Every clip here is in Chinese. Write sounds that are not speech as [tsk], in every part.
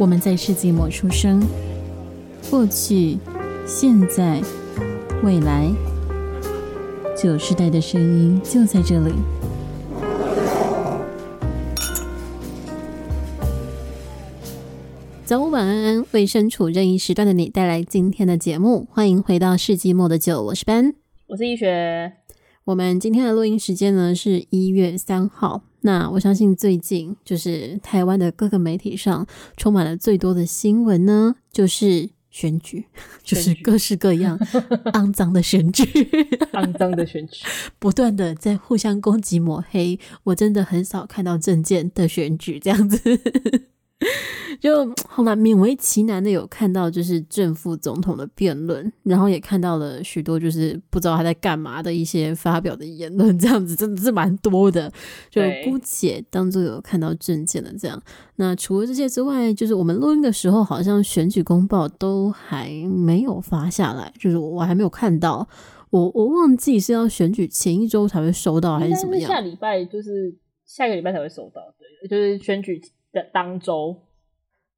我们在世纪末出生，过去、现在、未来，九世代的声音就在这里。早午晚安，为身处任意时段的你带来今天的节目。欢迎回到世纪末的酒，我是班，我是易学。我们今天的录音时间呢是一月三号。那我相信最近就是台湾的各个媒体上充满了最多的新闻呢，就是选举，就是各式各样 [laughs] 肮脏的选举，肮脏的选举，[laughs] 不断的在互相攻击抹黑。我真的很少看到政见的选举这样子。就后来勉为其难的有看到，就是正副总统的辩论，然后也看到了许多就是不知道他在干嘛的一些发表的言论，这样子真的是蛮多的。就姑且当做有看到证件的这样。那除了这些之外，就是我们录音的时候，好像选举公报都还没有发下来，就是我还没有看到。我我忘记是要选举前一周才会收到，还是怎么样？下礼拜就是下个礼拜才会收到，对，就是选举。的当周，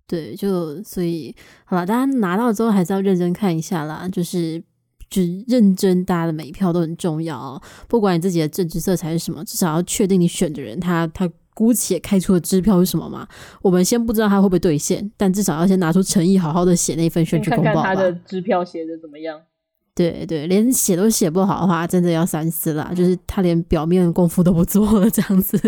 对，就所以好了，大家拿到之后还是要认真看一下啦，就是就是认真，大家的每一票都很重要哦。不管你自己的政治色彩是什么，至少要确定你选的人他他姑且开出的支票是什么嘛。我们先不知道他会不会兑现，但至少要先拿出诚意，好好的写那份选举公报吧。看看他的支票写的怎么样？对对，连写都写不好的话，真的要三思啦。就是他连表面功夫都不做了，这样子。[laughs]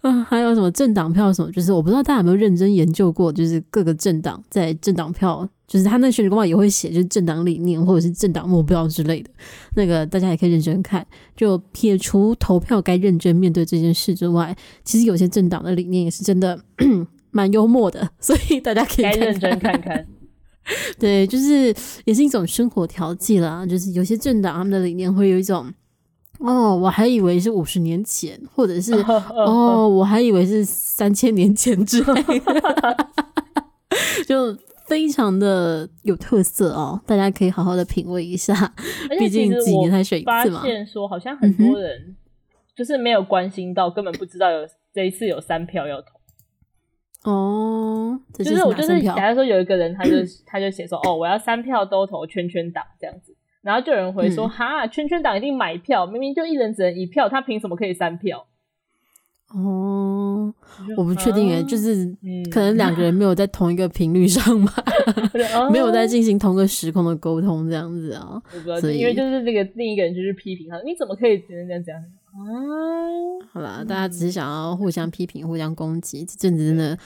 啊，[laughs] 还有什么政党票什么？就是我不知道大家有没有认真研究过，就是各个政党在政党票，就是他那选举公报也会写，就是政党理念或者是政党目标之类的。那个大家也可以认真看。就撇除投票该认真面对这件事之外，其实有些政党的理念也是真的 [clears throat] 蛮幽默的，所以大家可以认真看看。[laughs] 对，就是也是一种生活调剂啦。就是有些政党他们的理念会有一种。哦，我还以为是五十年前，或者是 [laughs] 哦，我还以为是三千年前之类的，[laughs] 就非常的有特色哦。大家可以好好的品味一下，毕竟几年才选一次嘛。发现说，好像很多人就是没有关心到，根本不知道有这一次有三票要投。哦，是就是我就是假如说有一个人，他就 [clears throat] 他就写说，哦，我要三票都投圈圈党这样子。然后就有人回说：“嗯、哈，圈圈党一定买票，明明就一人只能一票，他凭什么可以三票？”哦，我不确定诶、啊、就是可能两个人没有在同一个频率上吧，[laughs] 嗯、[laughs] 没有在进行同个时空的沟通这样子啊。我不知道，所以因为就是那个另一个人就是批评他，你怎么可以只能这样讲？啊，好啦，大家只是想要互相批评、互相攻击，这阵子真的。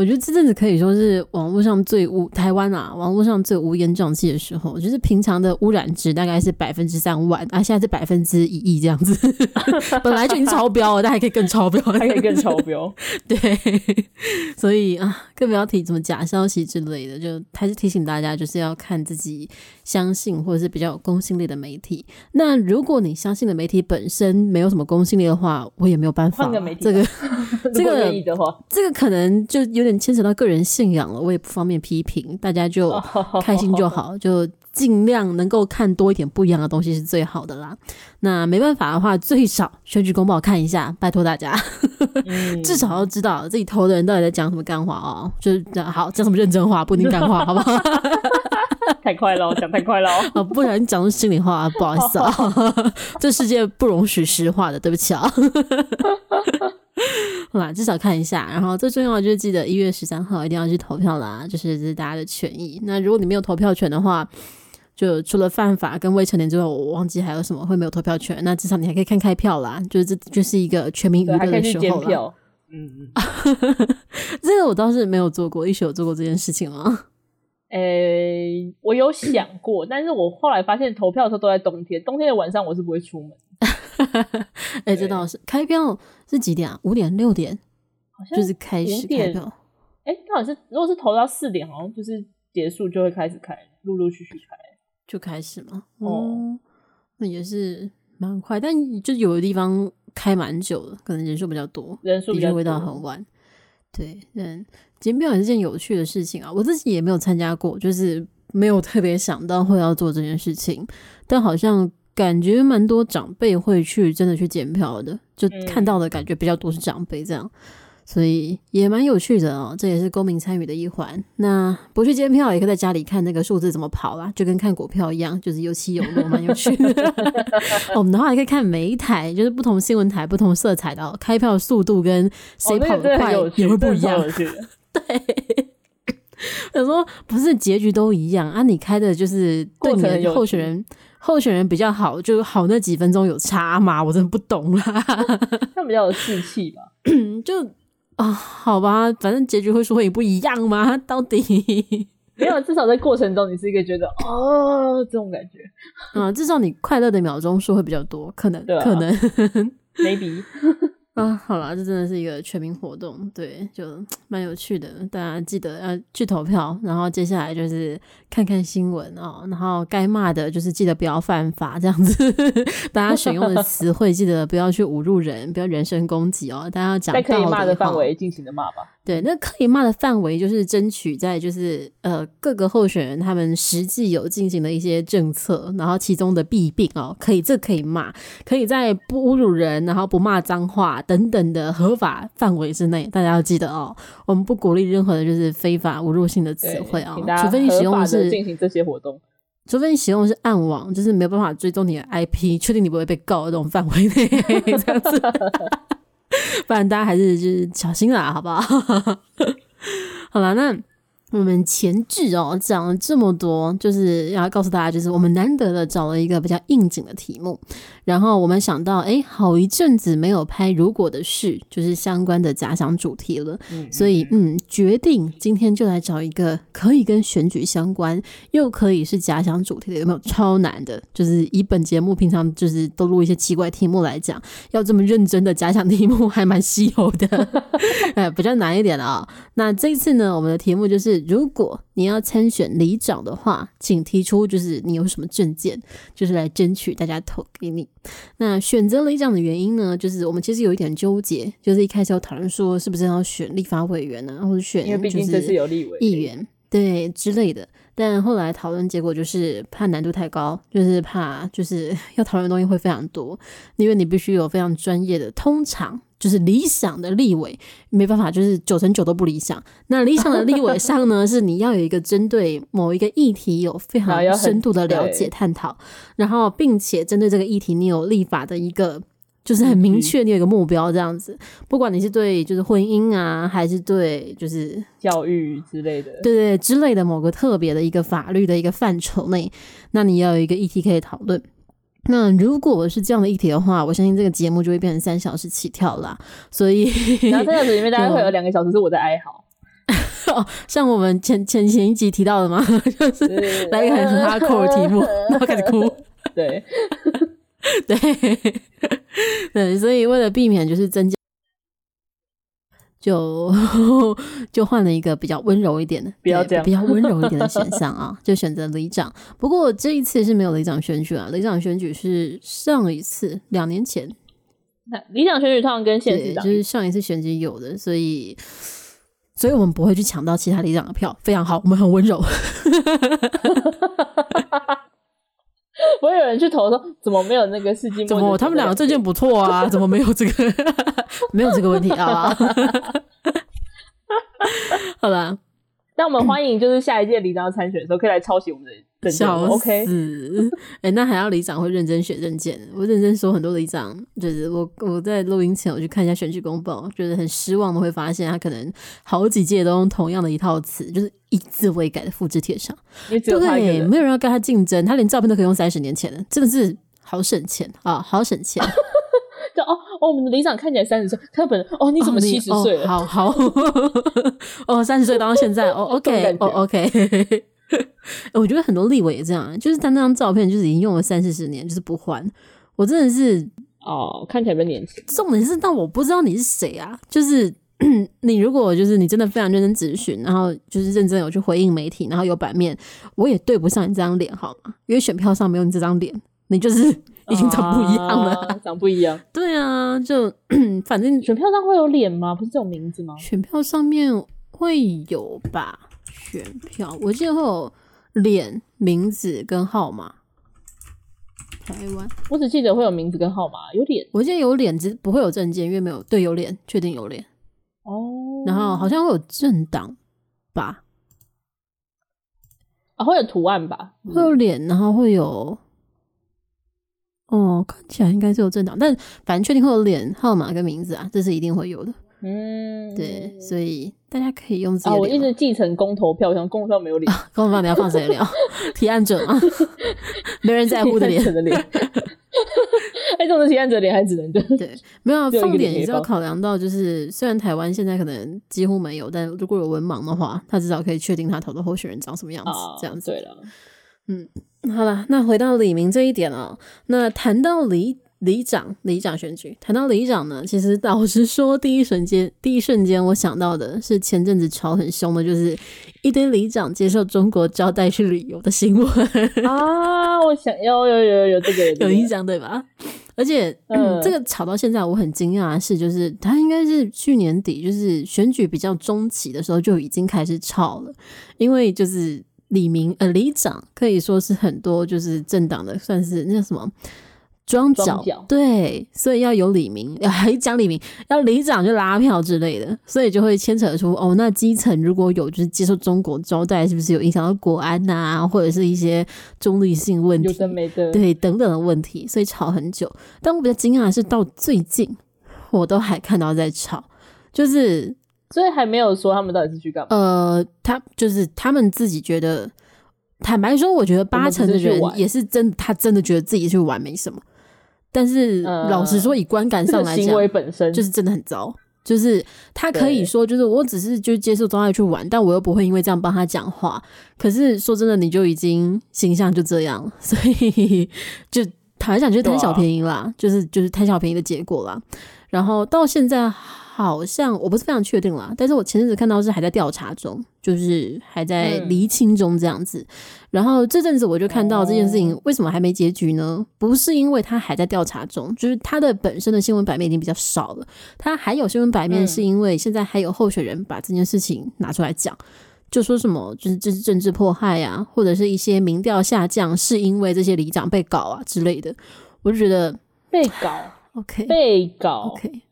我觉得这阵子可以说是网络上最污台湾啊，网络上最乌烟瘴气的时候。就是平常的污染值大概是百分之三万，啊，现在是百分之一亿这样子，[laughs] 本来就已经超标了，但还可以更超标，还可以更超标。[laughs] 对，所以啊，更不要提什么假消息之类的，就还是提醒大家，就是要看自己相信或者是比较有公信力的媒体。那如果你相信的媒体本身没有什么公信力的话，我也没有办法。换个媒体，这个 [laughs] 这个这个可能就有点。牵扯到个人信仰了，我也不方便批评，大家就开心就好，就尽量能够看多一点不一样的东西是最好的啦。那没办法的话，最少选举公报看一下，拜托大家，嗯、至少要知道自己投的人到底在讲什么干话哦。就是讲好讲什么认真话，不一定干话，好不好？[laughs] 太快了，[laughs] 讲太快了哦，不小心讲出心里话，[laughs] 不好意思啊，[laughs] 这世界不容许实话的，对不起啊。好啦，至少看一下，然后最重要的就是记得一月十三号一定要去投票啦，就是这是大家的权益。那如果你没有投票权的话，就除了犯法跟未成年之外，我忘记还有什么会没有投票权。那至少你还可以看开票啦，就是这就是一个全民娱乐的时候了。嗯嗯，这个我倒是没有做过，一学有做过这件事情吗？诶、欸，我有想过，但是我后来发现投票的时候都在冬天，冬天的晚上我是不会出门。哎、欸，这倒是开票是几点啊？五点、六点，好像就是开始开票。哎、欸，好像是如果是投到四点，好像就是结束就会开始开，陆陆续续开就开始嘛。哦，那也是蛮快，但就有的地方开蛮久的，可能人数比较多，人数比较多，会到很晚。对，嗯，检票也是件有趣的事情啊。我自己也没有参加过，就是没有特别想到会要做这件事情，但好像。感觉蛮多长辈会去真的去检票的，就看到的感觉比较多是长辈这样，所以也蛮有趣的哦，这也是公民参与的一环。那不去监票，也可以在家里看那个数字怎么跑啦，就跟看股票一样，就是有起有落，蛮有趣的。[laughs] 我们的话也可以看每一台，就是不同新闻台、不同色彩的开票速度跟谁跑得快也会不一样。哦、[laughs] 对。我说不是结局都一样啊？你开的就是对你的候选人，候选人比较好，就好那几分钟有差吗？我真的不懂啦。[laughs] 他比较有志气吧？就啊，好吧，反正结局会说也不一样吗？到底 [laughs] 没有，至少在过程中你是一个觉得哦这种感觉啊，至少你快乐的秒钟数会比较多，可能，啊、可能，maybe。[laughs] 啊，好啦，这真的是一个全民活动，对，就 [tsk] 蛮有趣的。大家记得要去投票，然后接下来就是看看新闻哦，然后该骂的就是记得不要犯法，这样子。[laughs] 大家选用的 [laughs] 词汇记得不要去侮辱人，不要人身攻击哦。大家要讲在可以骂的范围尽情的骂吧。对，那可以骂的范围就是争取在就是呃各个候选人他们实际有进行的一些政策，然后其中的弊病哦，可以这可以骂，可以在不侮辱人，然后不骂脏话等等的合法范围之内。大家要记得哦，我们不鼓励任何的就是非法侮辱性的词汇啊，除非你使用的是进行这些活动，除非你使用的是暗网，就是没有办法追踪你的 IP，确定你不会被告的这种范围内这样子。[laughs] [laughs] 不然大家还是就是小心啦，好不好？[laughs] 好了，那。我们前置哦讲了这么多，就是要告诉大家，就是我们难得的找了一个比较应景的题目，然后我们想到，哎，好一阵子没有拍如果的事，就是相关的假想主题了，所以嗯，决定今天就来找一个可以跟选举相关，又可以是假想主题的，有没有？超难的，就是以本节目平常就是都录一些奇怪题目来讲，要这么认真的假想题目还蛮稀有的，[laughs] 哎，比较难一点啊、哦。那这一次呢，我们的题目就是。如果你要参选里长的话，请提出就是你有什么证件，就是来争取大家投给你。那选择里长的原因呢，就是我们其实有一点纠结，就是一开始有讨论说是不是要选立法委员呢、啊，或者选就是议员对之类的。但后来讨论结果就是怕难度太高，就是怕就是要讨论的东西会非常多，因为你必须有非常专业的通常。就是理想的立委没办法，就是九成九都不理想。那理想的立委上呢，是你要有一个针对某一个议题有非常深度的了解探讨，然后并且针对这个议题你有立法的一个，就是很明确，你有一个目标这样子。不管你是对就是婚姻啊，还是对就是教育之类的，对对之类的某个特别的一个法律的一个范畴内，那你要有一个议题可以讨论。那如果是这样的议题的话，我相信这个节目就会变成三小时起跳啦。所以，然后三小时里面大概会有两个小时是我在哀嚎。[laughs] 哦，像我们前前前一集提到的嘛，[laughs] 就是来一个很很 hardcore 的题目，[laughs] 然后开始哭。对，对，对，所以为了避免就是增加。就 [laughs] 就换了一个比较温柔一点的，比较比较温柔一点的选项啊，就选择里长。不过这一次是没有里长选举啊，里长选举是上一次两年前。那里长选举通常跟县市长就是上一次选举有的，所以所以我们不会去抢到其他里长的票，非常好，我们很温柔。[laughs] [laughs] 不会有人去投说，怎么没有那个世纪末？怎么他们两个证件不错啊？[laughs] 怎么没有这个？[laughs] 没有这个问题啊？好啦，那我们欢迎就是下一届李章参选的时候，可以来抄袭我们的。笑死！OK，哎、欸，那还要里长会认真选证件？我认真说，很多里长就是我我在录音前我去看一下选举公报，觉得很失望的，会发现他可能好几届都用同样的一套词，就是一字未改的复制贴上。对，没有人要跟他竞争，他连照片都可以用三十年前的，真的是好省钱啊，好省钱。[laughs] 就哦哦，我们的里长看起来三十岁，他本人哦，你怎么七十岁了？哦、好好 [laughs] 哦，三十岁到现在哦，OK 哦，OK。[laughs] 我觉得很多立委也这样，就是他那张照片就是已经用了三四十年，就是不换。我真的是哦，看起来比较年轻。重点是，但我不知道你是谁啊。就是 [clears throat] 你如果就是你真的非常认真咨询，然后就是认真有去回应媒体，然后有版面，我也对不上你这张脸，好吗？因为选票上没有你这张脸，你就是 [laughs] 已经长不一样了，啊、长不一样。对啊，就 [clears throat] 反正选票上会有脸吗？不是这种名字吗？选票上面会有吧。选票，我记得会有脸、名字跟号码。台湾，我只记得会有名字跟号码，有脸。我记得有脸，只不会有证件，因为没有对有脸，确定有脸。哦，然后好像会有政党吧，啊，会有图案吧，会有脸，然后会有，哦，看起来应该是有政党，但反正确定会有脸、号码跟名字啊，这是一定会有的。嗯，对，所以大家可以用自己的。啊，我一直继承公投票，想公投票没有脸，公投票你要放谁的脸？[laughs] 提案者吗？[laughs] 没人在乎的脸。哎，这种提案者脸还只能对对，没有、啊、放脸也是要考量到，就是虽然台湾现在可能几乎没有，但如果有文盲的话，他至少可以确定他投的候选人长什么样子，啊、这样子。对了，嗯，好了，那回到李明这一点啊、喔，那谈到里。里长，里长选举，谈到里长呢，其实老实说，第一瞬间，第一瞬间我想到的是前阵子吵很凶的，就是一堆里长接受中国招待去旅游的新闻啊！我想要有有有有这个有，有印象对吧？而且，嗯，嗯，这个吵到现在，我很惊讶的是，就是他应该是去年底，就是选举比较中期的时候就已经开始吵了，因为就是李明呃里长可以说是很多就是政党的算是那叫什么。桩脚，对，所以要有李明，[laughs] 还讲李明，要里长就拉票之类的，所以就会牵扯出哦，那基层如果有就是接受中国招待，是不是有影响到国安呐、啊，或者是一些中立性问题，有的没的，对，等等的问题，所以吵很久。但我比较惊讶的是，到最近我都还看到在吵，就是所以还没有说他们到底是去干嘛。呃，他就是他们自己觉得，坦白说，我觉得八成的人也是真，他真的觉得自己去玩没什么。但是老实说，以观感上来讲，行为本身就是真的很糟。就是他可以说，就是我只是就接受招待去玩，但我又不会因为这样帮他讲话。可是说真的，你就已经形象就这样，所以就坦白讲，就是贪小便宜啦，就是就是贪小便宜的结果啦。然后到现在。好像我不是非常确定啦，但是我前阵子看到是还在调查中，就是还在厘清中这样子。嗯、然后这阵子我就看到这件事情为什么还没结局呢？不是因为他还在调查中，就是他的本身的新闻版面已经比较少了。他还有新闻版面是因为现在还有候选人把这件事情拿出来讲，就说什么就是这是政治迫害呀，或者是一些民调下降是因为这些里长被搞啊之类的。我就觉得被搞，OK，被搞，OK。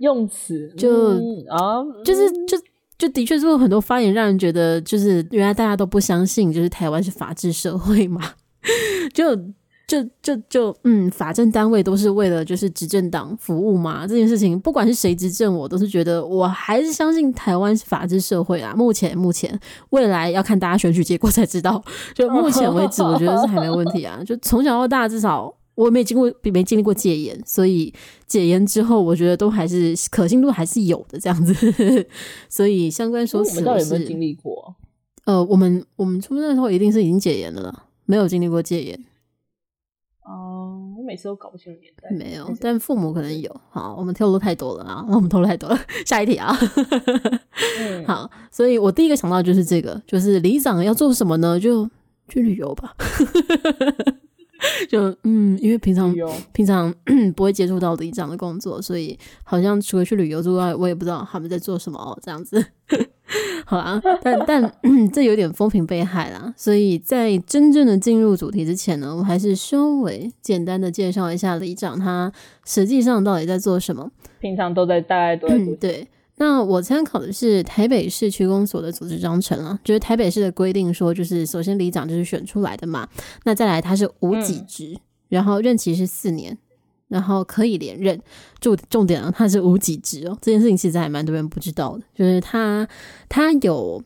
用词就啊，就是就就的确是有很多发言让人觉得，就是原来大家都不相信，就是台湾是法治社会嘛，[laughs] 就就就就嗯，法政单位都是为了就是执政党服务嘛，这件事情不管是谁执政，我都是觉得我还是相信台湾是法治社会啊。目前目前未来要看大家选举结果才知道，就目前为止，我觉得是还没问题啊。就从小到大至少。我没经过，没经历过戒严，所以解严之后，我觉得都还是可信度还是有的这样子。[laughs] 所以相关说辞，我们到底有没有经历过？呃，我们我们出生的时候一定是已经解严的了啦，没有经历过戒严。哦、呃，我每次都搞不清楚年代。没有，但父母可能有。好，我们透露太多了啊，[laughs] 我们透露太多了。[laughs] 下一题啊。嗯、好，所以我第一个想到就是这个，就是里长要做什么呢？就去旅游吧。就嗯，因为平常平常 [clears throat] 不会接触到里长的工作，所以好像除了去旅游之外，我也不知道他们在做什么哦。这样子，[laughs] 好啦，但但、[laughs] 嗯、这有点风评被害啦。所以在真正的进入主题之前呢，我还是稍微简单的介绍一下里长他实际上到底在做什么。平常都在大概都在做、嗯、对。那我参考的是台北市区公所的组织章程啊，就是台北市的规定说，就是首先里长就是选出来的嘛，那再来他是无给职，嗯、然后任期是四年，然后可以连任。重重点啊，他是无给职哦，这件事情其实还蛮多人不知道的，就是他他有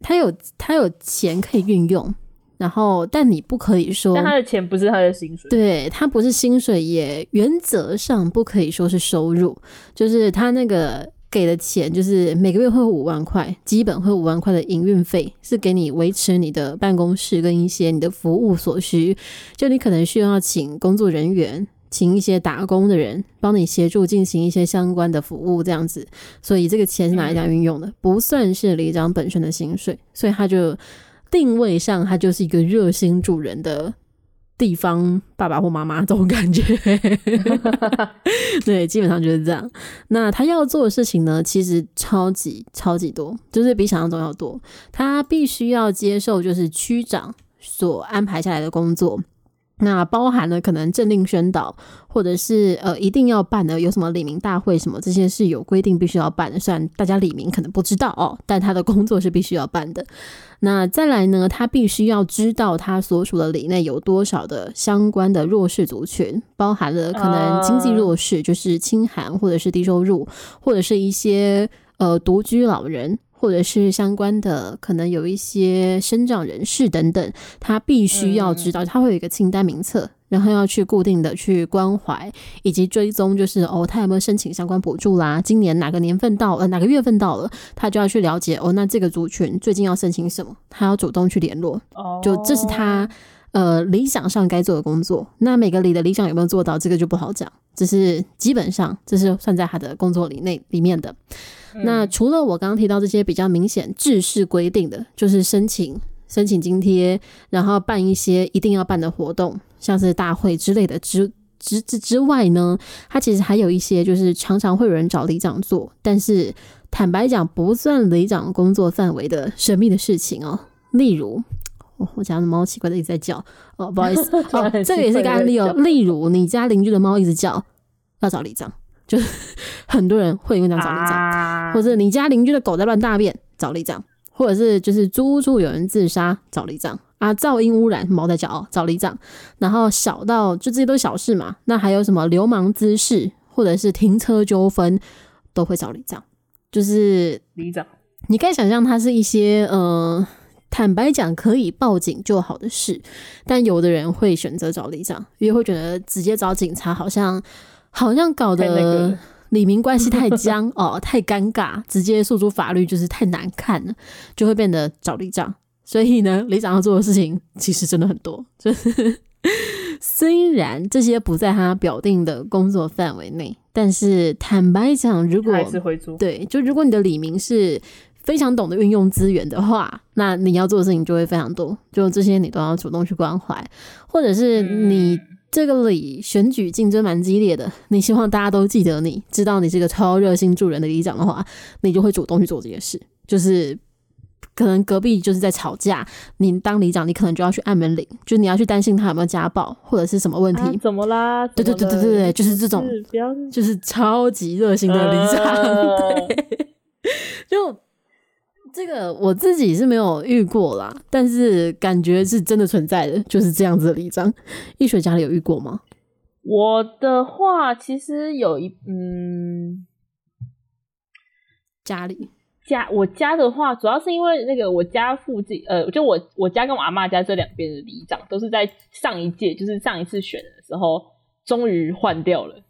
他有他有钱可以运用，然后但你不可以说，但他的钱不是他的薪水，对，他不是薪水，也原则上不可以说是收入，就是他那个。给的钱就是每个月会有五万块，基本会有五万块的营运费，是给你维持你的办公室跟一些你的服务所需。就你可能需要请工作人员，请一些打工的人帮你协助进行一些相关的服务，这样子。所以这个钱是拿来运用的，不算是里长本身的薪水。所以他就定位上，他就是一个热心助人的。地方爸爸或妈妈这种感觉，[laughs] 对，基本上就是这样。那他要做的事情呢，其实超级超级多，就是比想象中要多。他必须要接受就是区长所安排下来的工作，那包含了可能政令宣导，或者是呃一定要办的有什么李明大会什么这些是有规定必须要办的，虽然大家李明可能不知道哦，但他的工作是必须要办的。那再来呢，他必须要知道他所属的里内有多少的相关的弱势族群，包含了可能经济弱势，就是清寒或者是低收入，或者是一些呃独居老人。或者是相关的，可能有一些生长人士等等，他必须要知道，他会有一个清单名册，然后要去固定的去关怀以及追踪，就是哦，他有没有申请相关补助啦？今年哪个年份到呃哪个月份到了，他就要去了解哦。那这个族群最近要申请什么，他要主动去联络。就这是他呃理想上该做的工作。那每个里的理想有没有做到，这个就不好讲。只是基本上这是算在他的工作里内里面的。那除了我刚刚提到这些比较明显制式规定的，就是申请申请津贴，然后办一些一定要办的活动，像是大会之类的之之之之外呢，他其实还有一些就是常常会有人找里长做，但是坦白讲不算里长工作范围的神秘的事情哦。例如，哦、我家的猫奇怪的一直在叫。哦，[laughs] 不好意思。哦，这个也是一个案例哦。例如，你家邻居的猫一直叫，要找里长。就是很多人会因为这样找里长，啊、或者你家邻居的狗在乱大便找里长，或者是就是租屋处有人自杀找里长啊，噪音污染猫在叫哦找里长，然后小到就这些都是小事嘛，那还有什么流氓滋事或者是停车纠纷都会找里长，就是里长，你可以想象它是一些呃，坦白讲可以报警就好的事，但有的人会选择找里长，因为会觉得直接找警察好像。好像搞得里民关系太僵 [laughs] 哦，太尴尬，直接诉诸法律就是太难看了，就会变得找里长。所以呢，里长要做的事情其实真的很多。就 [laughs] 是虽然这些不在他表定的工作范围内，但是坦白讲，如果。对，就如果你的李明是非常懂得运用资源的话，那你要做的事情就会非常多。就这些你都要主动去关怀，或者是你。嗯这个里选举竞争蛮激烈的，你希望大家都记得你，知道你是个超热心助人的里长的话，你就会主动去做这些事。就是可能隔壁就是在吵架，你当里长，你可能就要去按门铃，就你要去担心他有没有家暴或者是什么问题。啊、怎么啦？对对对对对对，就是这种，就是超级热心的里长，呃、[laughs] 对，[laughs] 就。这个我自己是没有遇过啦，但是感觉是真的存在的，就是这样子的里长。易学家里有遇过吗？我的话，其实有一嗯，家里家我家的话，主要是因为那个我家附近，呃，就我我家跟我阿妈家这两边的里长，都是在上一届，就是上一次选的时候，终于换掉了。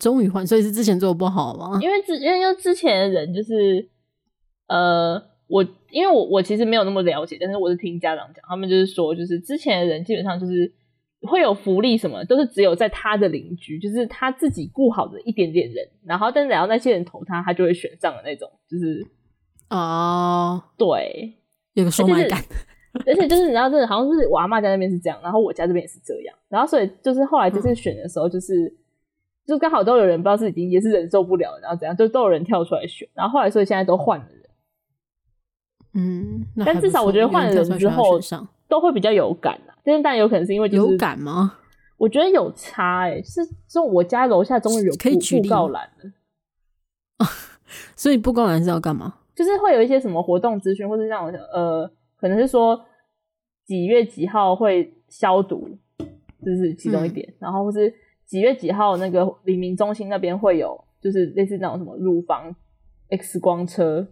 终于换，所以是之前做的不好吗？因为之因为因为之前的人就是。呃，我因为我我其实没有那么了解，但是我是听家长讲，他们就是说，就是之前的人基本上就是会有福利什么，都是只有在他的邻居，就是他自己顾好的一点点人，然后但是然后那些人投他，他就会选上的那种，就是哦，对，有个收买感，[laughs] 而且就是你知道，真的好像是我阿妈家那边是这样，然后我家这边也是这样，然后所以就是后来就是选的时候，就是、嗯、就刚好都有人不知道是已经也是忍受不了，然后怎样，就都有人跳出来选，然后后来所以现在都换了人。嗯，但至少我觉得换了人之后都会比较有感啊。但是但有可能是因为、就是、有感吗？我觉得有差诶、欸，是这种我家楼下终于有可以布告栏了啊。[laughs] 所以布告栏是要干嘛？就是会有一些什么活动资讯，或是那种呃，可能是说几月几号会消毒，这、就是其中一点。嗯、然后或是几月几号那个黎明中心那边会有，就是类似那种什么乳房 X 光车。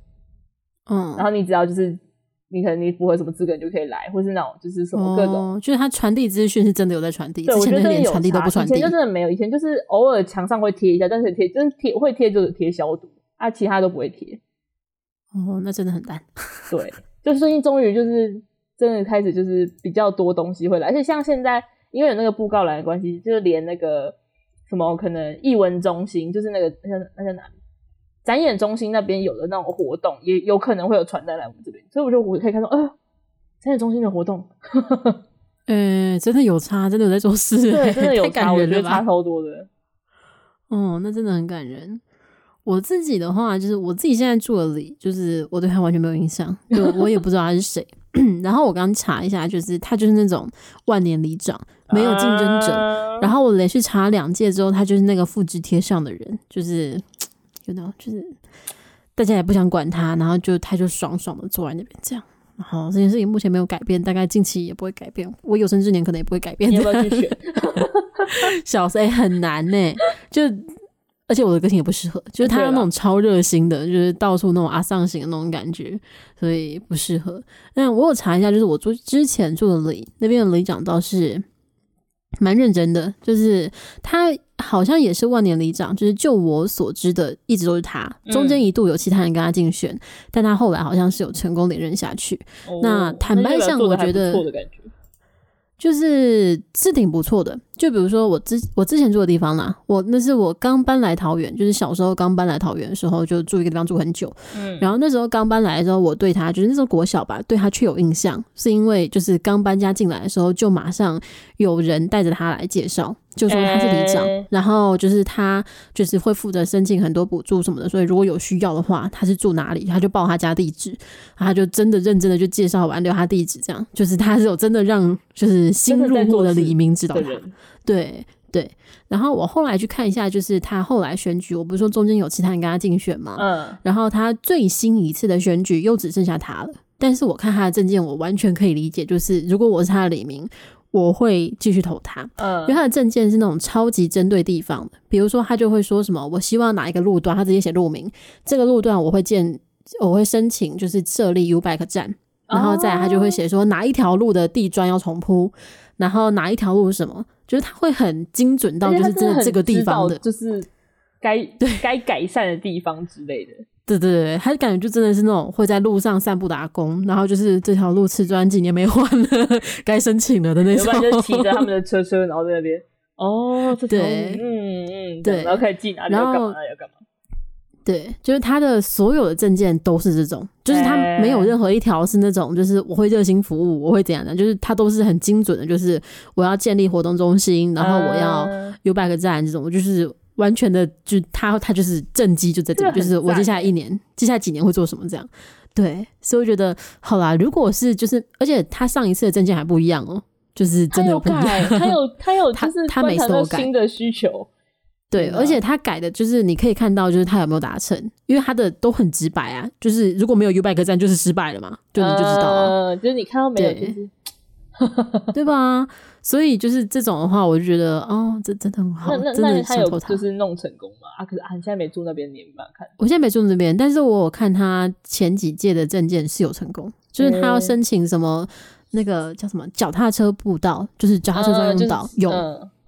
嗯，然后你只要就是你可能你符合什么资格，你就可以来，或是那种就是什么各种，哦、就是他传递资讯是真的有在传递。对，我觉得连传递都不传递，以前就真的没有，以前就是偶尔墙上会贴一下，但是贴就是贴会贴就是贴消毒啊，其他都不会贴。哦，那真的很淡。[laughs] 对，就是最近终于就是真的开始就是比较多东西会来，而且像现在因为有那个布告栏的关系，就是连那个什么可能艺文中心，就是那个那在那在哪里？展演中心那边有的那种活动，也有可能会有传单来我们这边，所以我就我可以看到，呃，展演中心的活动，[laughs] 呃、欸，真的有差，真的有在做事，对，[laughs] 真的有差，我觉得差超多的。哦，那真的很感人。我自己的话，就是我自己现在住的里，就是我对他完全没有印象，就 [laughs] 我也不知道他是谁。[clears throat] 然后我刚查一下，就是他就是那种万年里长，没有竞争者。啊、然后我连续查两届之后，他就是那个复制贴上的人，就是有那种就是大家也不想管他，然后就他就爽爽的坐在那边这样。然后这件事情目前没有改变，大概近期也不会改变。我有生之年可能也不会改变。你要不要去选？小 C 很难呢，就。而且我的个性也不适合，就是他那种超热心的，就是到处那种阿丧型的那种感觉，所以不适合。那我有查一下，就是我住之前住的里那边的里长倒是蛮认真的，就是他好像也是万年里长，就是就我所知的，一直都是他。中间一度有其他人跟他竞选，嗯、但他后来好像是有成功连任下去。哦、那坦白讲，我觉得。就是是挺不错的，就比如说我之我之前住的地方啦，我那是我刚搬来桃园，就是小时候刚搬来桃园的时候，就住一个地方住很久。嗯，然后那时候刚搬来的时候，我对他就是那时候国小吧，对他确有印象，是因为就是刚搬家进来的时候，就马上有人带着他来介绍。就说他是里长，欸、然后就是他就是会负责申请很多补助什么的，所以如果有需要的话，他是住哪里，他就报他家地址，然后他就真的认真的就介绍完留他地址，这样就是他是有真的让就是新入户的李明知道他，对对。然后我后来去看一下，就是他后来选举，我不是说中间有其他人跟他竞选吗？嗯，然后他最新一次的选举又只剩下他了，但是我看他的证件，我完全可以理解，就是如果我是他的李明。我会继续投他，嗯，因为他的证件是那种超级针对地方的，比如说他就会说什么，我希望哪一个路段，他直接写路名，这个路段我会建，我会申请就是设立 U-Bike 站，然后再来他就会写说哪一条路的地砖要重铺，然后哪一条路是什么，就是他会很精准到就是真的这个地方的，就是该 [laughs] 对该改善的地方之类的。对对对，他感觉就真的是那种会在路上散步打工，然后就是这条路瓷砖几年没换了，该申请了的那种。要不然就骑着他们的车车，然后在那边哦，这条 [laughs] 对，嗯嗯，对，然后开始进哪里要干嘛，哪里要干嘛。对，就是他的所有的证件都是这种，就是他没有任何一条是那种，就是我会热心服务，我会怎样的，就是他都是很精准的，就是我要建立活动中心，然后我要 U-Bike 站这种，我就是。完全的，就他他就是正绩就在这里，就是我接下来一年，接下来几年会做什么这样，对，所以我觉得好啦。如果是就是，而且他上一次的证件还不一样哦、喔，就是真的不一样，他有他有 [laughs] 就是他每次都改新的需求，对，而且他改的就是你可以看到就是他有没有达成，因为他的都很直白啊，就是如果没有 U-Bike 站就是失败了嘛，就你就知道啊，呃、就是你看到没有就是。[laughs] 对吧？所以就是这种的话，我就觉得哦，这真的很好，那那真的他有就是弄成功嘛？啊，可是啊，你现在没住那边，你没办法看。我现在没住那边，但是我有看他前几届的证件是有成功，就是他要申请什么那个叫什么脚踏车步道，就是脚踏车专用道，有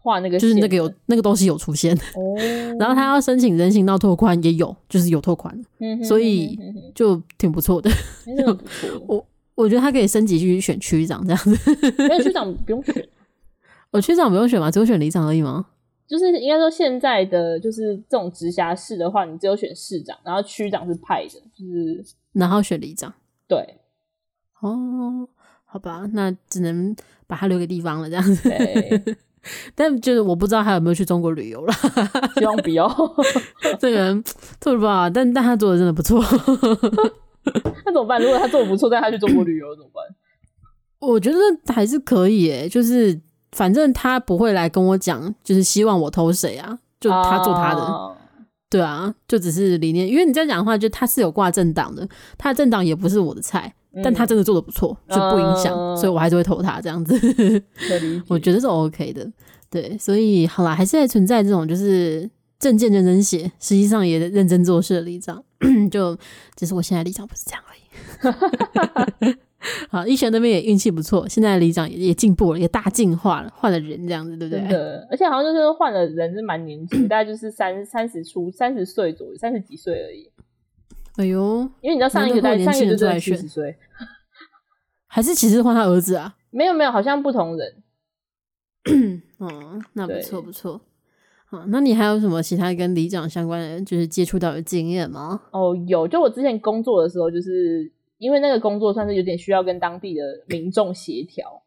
画那个，就是那个有那个东西有出现。哦，[laughs] 然后他要申请人行道拓宽也有，就是有拓宽，所以就挺不错的。[laughs] 我。我觉得他可以升级去选区长这样子，没有区 [laughs] 长不用选，我区长不用选吗？只有选里长而已吗？就是应该说现在的就是这种直辖市的话，你只有选市长，然后区长是派的，就是然后选里长。对，哦，好吧，那只能把他留给地方了这样子。对 [laughs] 但就是我不知道他有没有去中国旅游了，[laughs] 希望不要。[laughs] 这个人错了吧？但但他做的真的不错。那怎么办？如果他做的不错，带他去中国旅游怎么办？我觉得还是可以诶，就是反正他不会来跟我讲，就是希望我偷谁啊，就他做他的，啊对啊，就只是理念。因为你这样讲的话，就他是有挂政党的，他的政党也不是我的菜，嗯、但他真的做的不错，就不影响，啊、所以我还是会投他这样子。[laughs] 我觉得是 OK 的，对，所以好啦，还是在存在这种就是。证件认真写，实际上也认真做事的立场，[coughs] 就只是我现在立场不是这样而已。[laughs] 好，一璇那边也运气不错，现在里长也也进步了，也大进化了，换了人这样子，对不对？真的，而且好像就是换了人是蛮年轻，大概就是三三十出三十岁左右，三十几岁而已。哎呦，因为你知道上一个代上一个就在七十岁，还是其实换他儿子啊？没有没有，好像不同人。[coughs] 哦，那不错不错。好那你还有什么其他跟里长相关的，就是接触到的经验吗？哦，有，就我之前工作的时候，就是因为那个工作算是有点需要跟当地的民众协调，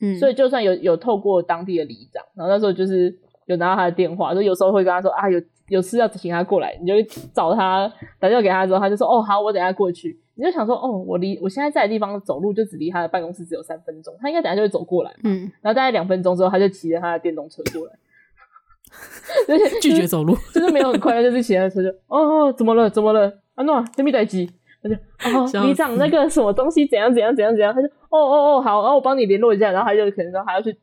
嗯，所以就算有有透过当地的里长，然后那时候就是有拿到他的电话，就有时候会跟他说啊，有有事要请他过来，你就找他打电话给他之后，他就说哦好，我等下过去。你就想说，哦，我离我现在在的地方走路就只离他的办公室只有三分钟，他应该等下就会走过来，嗯，然后大概两分钟之后，他就骑着他的电动车过来，而且、就是、拒绝走路，[laughs] 就是没有很快，就是骑他的车就，哦哦，怎么了？怎么了？啊诺，这边待机，他就，哦，你长那个什么东西怎样怎样怎样怎样，他就，哦哦哦，好，然后我帮你联络一下，然后他就可能说还要去。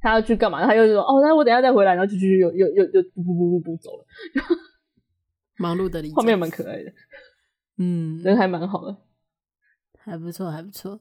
他要去干嘛？他又说：“哦，那我等下再回来。”然后就就又又又又不不不不不走了。[laughs] 忙碌的里长，画面蛮可爱的，嗯，人还蛮好的，还不错，还不错。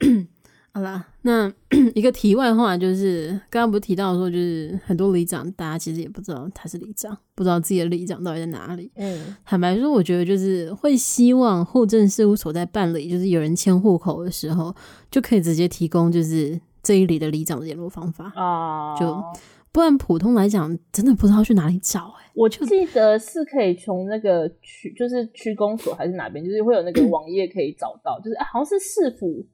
[coughs] 好啦，那 [coughs] 一个题外话就是，刚刚不是提到说，就是很多里长，大家其实也不知道他是里长，不知道自己的里长到底在哪里。嗯，坦白说，我觉得就是会希望户政事务所在办理，就是有人迁户口的时候，就可以直接提供，就是。这一里的里长的联络方法啊，uh, 就不然普通来讲，真的不知道去哪里找哎、欸。我记得是可以从那个区，就是区公所还是哪边，就是会有那个网页可以找到，就是、啊、好像是市府。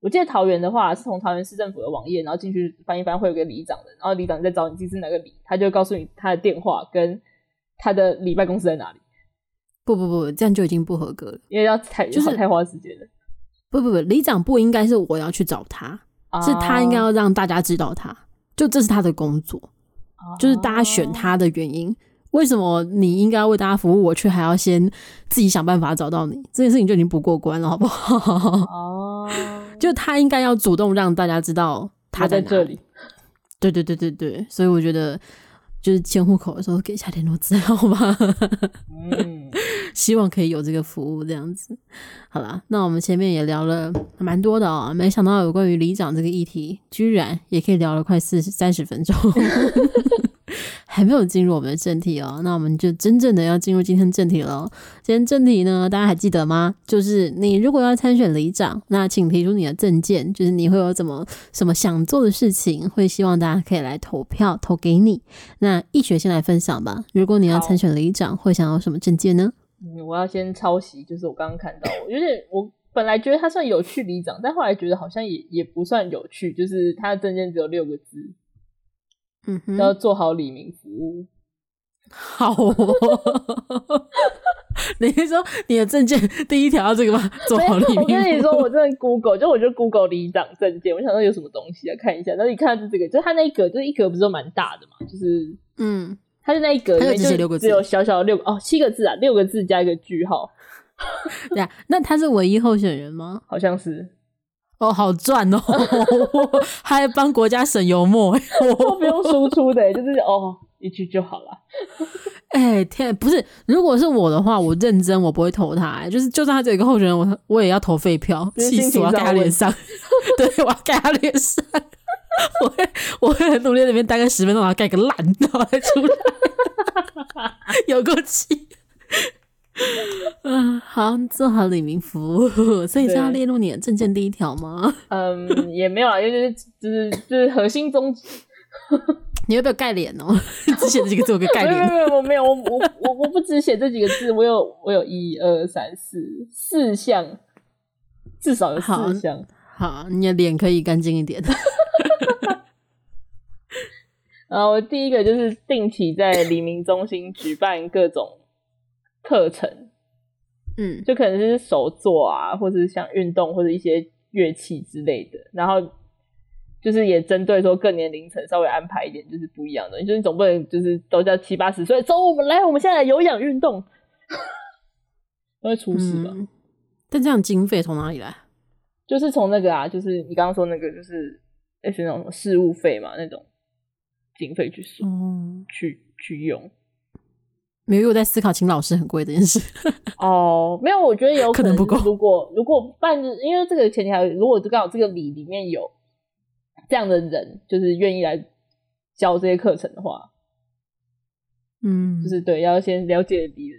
我记得桃园的话是从桃园市政府的网页，然后进去翻一翻，会有个里长的，然后里长在找你自己是哪个里，他就告诉你他的电话跟他的里办公室在哪里。不不不，这样就已经不合格了，因为要太就是太花时间了。不不不，里长不应该是我要去找他。是他应该要让大家知道他，就这是他的工作，就是大家选他的原因。为什么你应该要为大家服务，我却还要先自己想办法找到你？这件事情就已经不过关了，好不好？哦，[laughs] 就他应该要主动让大家知道他在，在这里。对对对对对，所以我觉得就是迁户口的时候给一下联络资料吧。嗯。[laughs] 希望可以有这个服务这样子，好啦，那我们前面也聊了蛮多的哦，没想到有关于里长这个议题，居然也可以聊了快四十三十分钟，还没有进入我们的正题哦，那我们就真正的要进入今天正题了。今天正题呢，大家还记得吗？就是你如果要参选里长，那请提出你的证件，就是你会有怎么什么想做的事情，会希望大家可以来投票投给你。那易学先来分享吧，如果你要参选里长，会想要什么证件呢？嗯，我要先抄袭，就是我刚刚看到，我有点，我本来觉得他算有趣里长，但后来觉得好像也也不算有趣，就是他的证件只有六个字，嗯哼，要做好李明服务。好哦，你是说你的证件第一条要这个吗？做好李明。我跟你说，我真的 Google，就我就 Google 里长证件，我想说有什么东西啊，看一下，然后一看是这个，就他那一格，就是一格不是都蛮大的嘛，就是嗯。他是那一格里面就只有小小的六哦，七个字啊，六个字加一个句号。[laughs] 对啊，那他是唯一候选人吗？好像是。哦，好赚哦，[laughs] 还帮国家省油墨，都 [laughs] 不用输出的，就是哦一句就好了。哎、欸、天，不是，如果是我的话，我认真，我不会投他。就是，就算他只有一个候选人，我我也要投废票，气死我，要盖他脸上。[laughs] 对，我要盖他脸上。我会我会很努力在里面待个十分钟，然后盖个烂，然后再出来，有够气。[laughs] 嗯，好，做好李明服务，所以是要列入你的证件第一条吗？嗯，也没有啊，就是就是就是核心宗旨。你要不要盖脸哦？[laughs] 只写这几个字，我给 [laughs] 盖脸。没有没有，我没有，我我我我不只写这几个字，我有我有一二三四四项，至少有四项。好，你的脸可以干净一点。然后第一个就是定期在黎明中心举办各种课程，嗯，就可能是手作啊，或者是像运动或者一些乐器之类的。然后就是也针对说各年龄层稍微安排一点，就是不一样的。就是你总不能就是都叫七八十岁，走，我们来，我们现在来有氧运动，[laughs] 都会出事吧？嗯，但这样经费从哪里来？就是从那个啊，就是你刚刚说那个，就是类似那种事务费嘛，那种。经费去收，嗯，去去用，没有我在思考，请老师很贵这件事。[laughs] 哦，没有，我觉得有可能，不够。如果如果办，因为这个前提还，如果刚好这个里里面有这样的人，就是愿意来教这些课程的话，嗯，就是对，要先了解里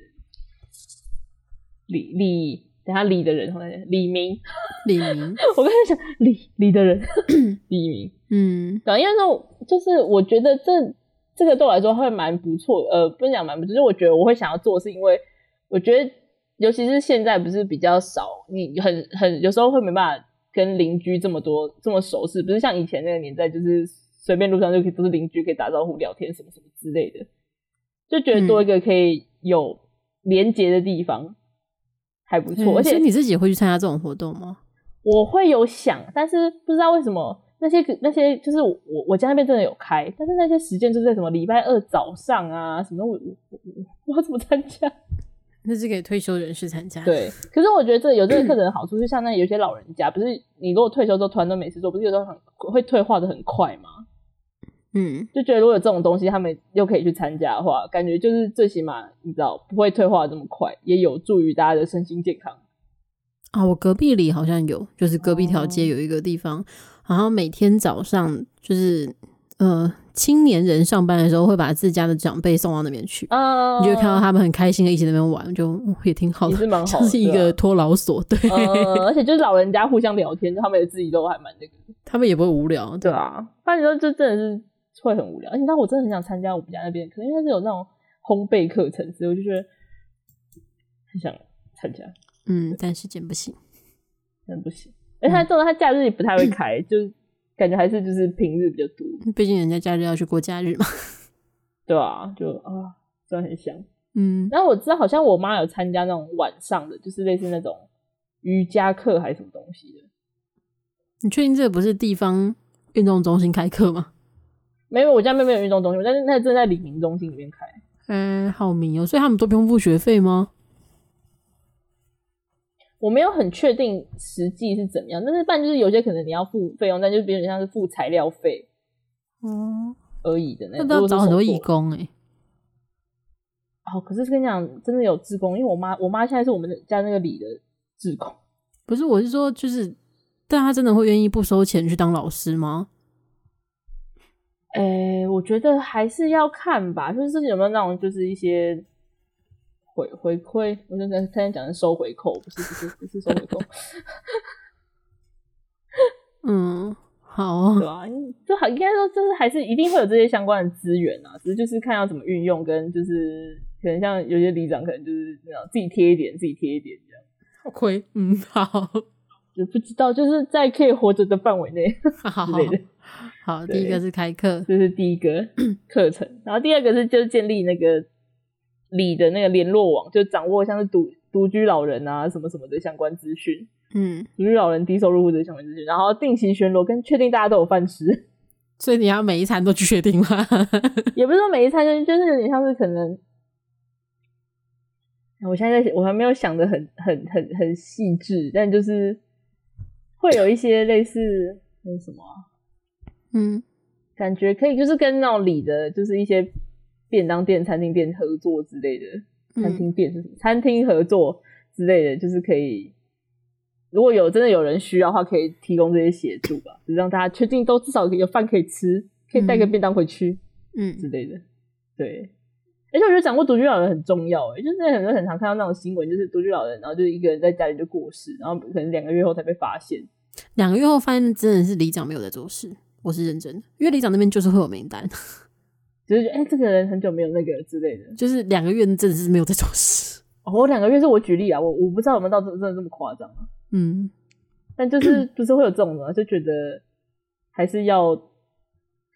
里里。等下里的人，李明，李明，[laughs] 我刚才想里里的人，[clears throat] [coughs] 李明，嗯，对，因为说就是我觉得这这个对我来说会蛮不错，呃，不是讲蛮不错，就是我觉得我会想要做，是因为我觉得尤其是现在不是比较少，你很很有时候会没办法跟邻居这么多这么熟识，不是像以前那个年代，就是随便路上就可以不是邻居可以打招呼聊天什么什么之类的，就觉得多一个可以有连接的地方。还不错。而且你自己也会去参加这种活动吗？我会有想，但是不知道为什么那些那些就是我我家那边真的有开，但是那些时间就是在什么礼拜二早上啊什么我我我要怎么参加？那是给退休人士参加。对，可是我觉得这有这个课程的好处，就像那有些老人家，不是你如果退休之后突然都没事做，不是有时候很会退化的很快吗？嗯，就觉得如果有这种东西，他们又可以去参加的话，感觉就是最起码你知道不会退化的这么快，也有助于大家的身心健康。啊，我隔壁里好像有，就是隔壁条街有一个地方，然后每天早上就是呃。青年人上班的时候会把自家的长辈送到那边去，嗯，你就会看到他们很开心的一起那边玩，就也挺好的，也是蛮好的，像是一个托老所，对，嗯，而且就是老人家互相聊天，他们也自己都还蛮那个，[laughs] 他们也不会无聊，对啊，不然你说这真的是会很无聊，而且那我真的很想参加我们家那边，可能因为是有那种烘焙课程，所以我就觉得很想参加，嗯，但时间不行，真的不行，而且他这种他假日也不太会开，嗯、就是。感觉还是就是平日比较多，毕竟人家假日要去过假日嘛，[laughs] 对啊，就啊，真的很香。嗯，然后我知道好像我妈有参加那种晚上的，就是类似那种瑜伽课还是什么东西的。你确定这个不是地方运动中心开课吗？[laughs] 没有，我家妹妹有运动中心，但是那正在李明中心里面开。嗯，好迷哦，所以他们都不用付学费吗？我没有很确定实际是怎么样，但是不然就是有些可能你要付费用，但就是比如像是付材料费，嗯，而已的那种。那都要找很多义工哎、欸。哦，可是跟你讲，真的有志工，因为我妈，我妈现在是我们家那个里的志工。不是，我是说，就是，但他真的会愿意不收钱去当老师吗？诶、欸，我觉得还是要看吧，就是有没有那种，就是一些。回回馈，我就在他讲的收回扣，不是不是不是收回扣。[laughs] 嗯，好，对啊，就好，应该说就是还是一定会有这些相关的资源啊，只是就是看要怎么运用，跟就是可能像有些里长可能就是那样自己贴一点，自己贴一点这样。好亏，嗯，好，[laughs] 就不知道就是在可以活着的范围内 [laughs] 之类的。好，第一个是开课，这是第一个 [clears throat] 课程，然后第二个是就是建立那个。里的那个联络网，就掌握像是独独居老人啊什么什么的相关资讯，嗯，独居老人低收入户的相关资讯，然后定期巡逻，跟确定大家都有饭吃。[laughs] 所以你要每一餐都去确定吗？[laughs] 也不是说每一餐，就就是有点像是可能，我现在我还没有想的很很很很细致，但就是会有一些类似那什么、啊，嗯，感觉可以就是跟那种里的，就是一些。便当店、餐厅店合作之类的，餐厅店是什么？嗯、餐厅合作之类的，就是可以，如果有真的有人需要的话，可以提供这些协助吧，就让大家确定都至少有饭可以吃，可以带个便当回去，嗯之类的。对，而且我觉得掌握独居老人很重要，哎就是很多很常看到那种新闻，就是独居老人，然后就一个人在家里就过世，然后可能两个月后才被发现。两个月后发现真的是里长没有在做事，我是认真的，因为里长那边就是会有名单。就是觉得，哎、欸，这个人很久没有那个之类的，就是两个月真的是没有在做事。哦，我两个月是我举例啊，我我不知道有没有到真真的这么夸张啊。嗯，但就是 [clears throat] 不是会有这种的，就觉得还是要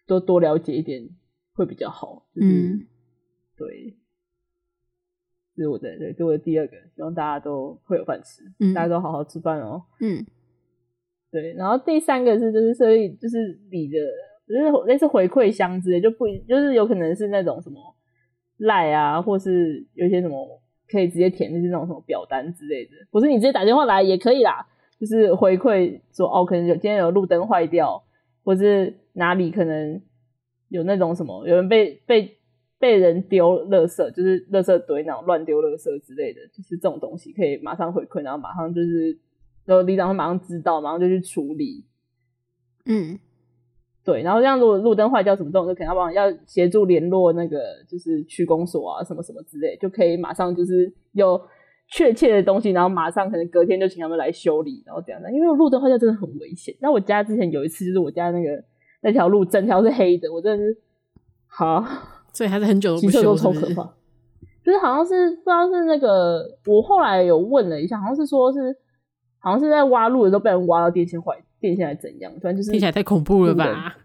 多多了解一点会比较好。就是、嗯，对，这是我的对，这是我的第二个，希望大家都会有饭吃，嗯，大家都好好吃饭哦。嗯，对，然后第三个是就是所以就是你的。就是类似回馈箱之类，就不就是有可能是那种什么赖啊，或是有些什么可以直接填，就是那种什么表单之类的。不是你直接打电话来也可以啦，就是回馈说哦，可能有今天有路灯坏掉，或是哪里可能有那种什么有人被被被人丢垃圾，就是垃圾堆那种乱丢垃圾之类的，就是这种东西可以马上回馈，然后马上就是然后里长会马上知道，马上就去处理。嗯。对，然后这样如果路灯坏掉什么这种，就可能要帮要协助联络那个就是区公所啊什么什么之类，就可以马上就是有确切的东西，然后马上可能隔天就请他们来修理，然后这样的。因为路灯坏掉真的很危险。那我家之前有一次就是我家那个那条路整条是黑的，我真的是好，所以还是很久骑车都超可怕。就是好像是不知道是那个，我后来有问了一下，好像是说是好像是在挖路的时候被人挖到电线坏。电线还怎样？反正就是听起来太恐怖了吧？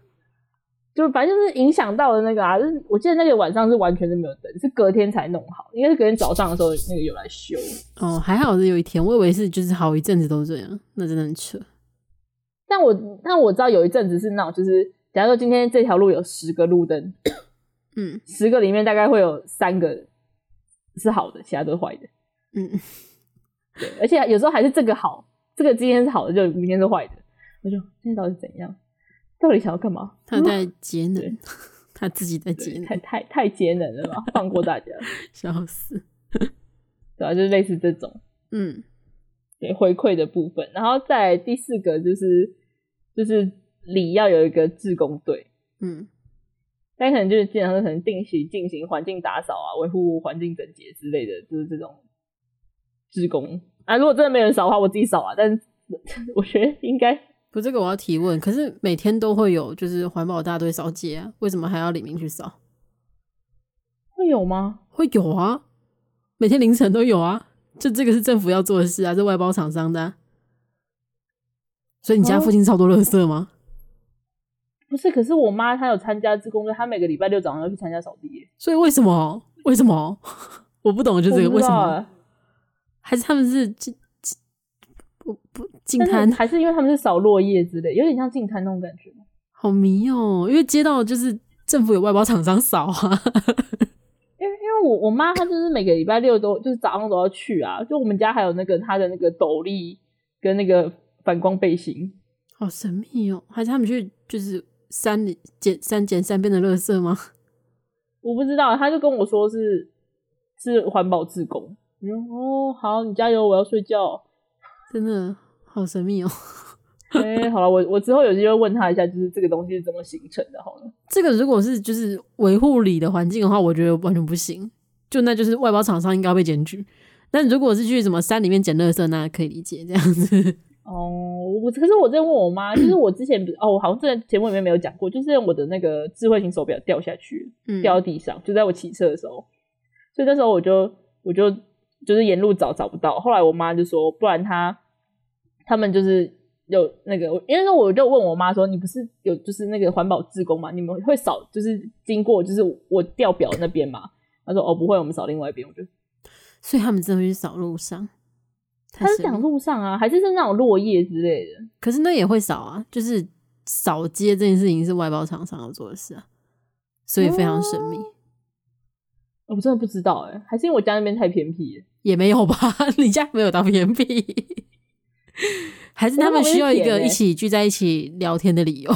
就反正就是影响到了那个啊，就是我记得那个晚上是完全是没有灯，是隔天才弄好，应该是隔天早上的时候那个有来修。哦，还好是有一天，我以为是就是好一阵子都这样，那真的很扯。但我但我知道有一阵子是那种，就是假如说今天这条路有十个路灯，[coughs] 嗯，十个里面大概会有三个是好的，其他都是坏的。嗯，对，而且有时候还是这个好，这个今天是好的，就明天是坏的。我就今天到底是怎样？到底想要干嘛？他在节能，他自己在节能，太太太节能了吧？放过大家，[laughs] 笑死！[laughs] 对啊，就是类似这种，嗯，对回馈的部分，然后在第四个就是就是里要有一个志工队，嗯，但可能就是经常是可能定期进行环境打扫啊，维护环境整洁之类的，就是这种志工啊。如果真的没人扫的话，我自己扫啊。但是 [laughs] 我觉得应该。不，这个我要提问。可是每天都会有，就是环保大队扫街啊，为什么还要里民去扫？会有吗？会有啊，每天凌晨都有啊。就这个是政府要做的事啊，是外包厂商的啊。所以你家附近超多垃圾吗？不是，可是我妈她有参加志工队，她每个礼拜六早上要去参加扫地。所以为什么？为什么？[laughs] 我不懂，就这个为什么？还是他们是？不不，净滩还是因为他们是扫落叶之类，有点像净滩那种感觉吗？好迷哦、喔，因为街道就是政府有外包厂商扫啊。因为因为我我妈她就是每个礼拜六都就是早上都要去啊，就我们家还有那个她的那个斗笠跟那个反光背心，好神秘哦、喔。还是他们去就是山里捡山捡山边的垃圾吗？[laughs] 我不知道，他就跟我说是是环保志工。嗯哦，好，你加油，我要睡觉。真的好神秘哦、喔！哎、欸，好了，我我之后有机会问他一下，就是这个东西是怎么形成的。好了，这个如果是就是维护里的环境的话，我觉得完全不行。就那就是外包厂商应该被检举。但如果是去什么山里面捡垃圾，那可以理解这样子。哦，我可是我在问我妈，就是我之前哦，我好像在节目里面没有讲过，就是我的那个智慧型手表掉下去，掉到地上，就在我骑车的时候，所以那时候我就我就。就是沿路找找不到，后来我妈就说，不然他他们就是有那个，因为说我就问我妈说，你不是有就是那个环保志工嘛？你们会扫就是经过就是我掉表那边嘛？她说哦不会，我们扫另外一边。我就所以他们真的会去扫路上？他是讲路上啊，还是是那种落叶之类的？可是那也会扫啊，就是扫街这件事情是外包厂商要做的事啊，所以非常神秘。哦我真的不知道哎、欸，还是因为我家那边太偏僻了？也没有吧，[laughs] 你家没有到偏僻，还是他们需要一个一起聚在一起聊天的理由？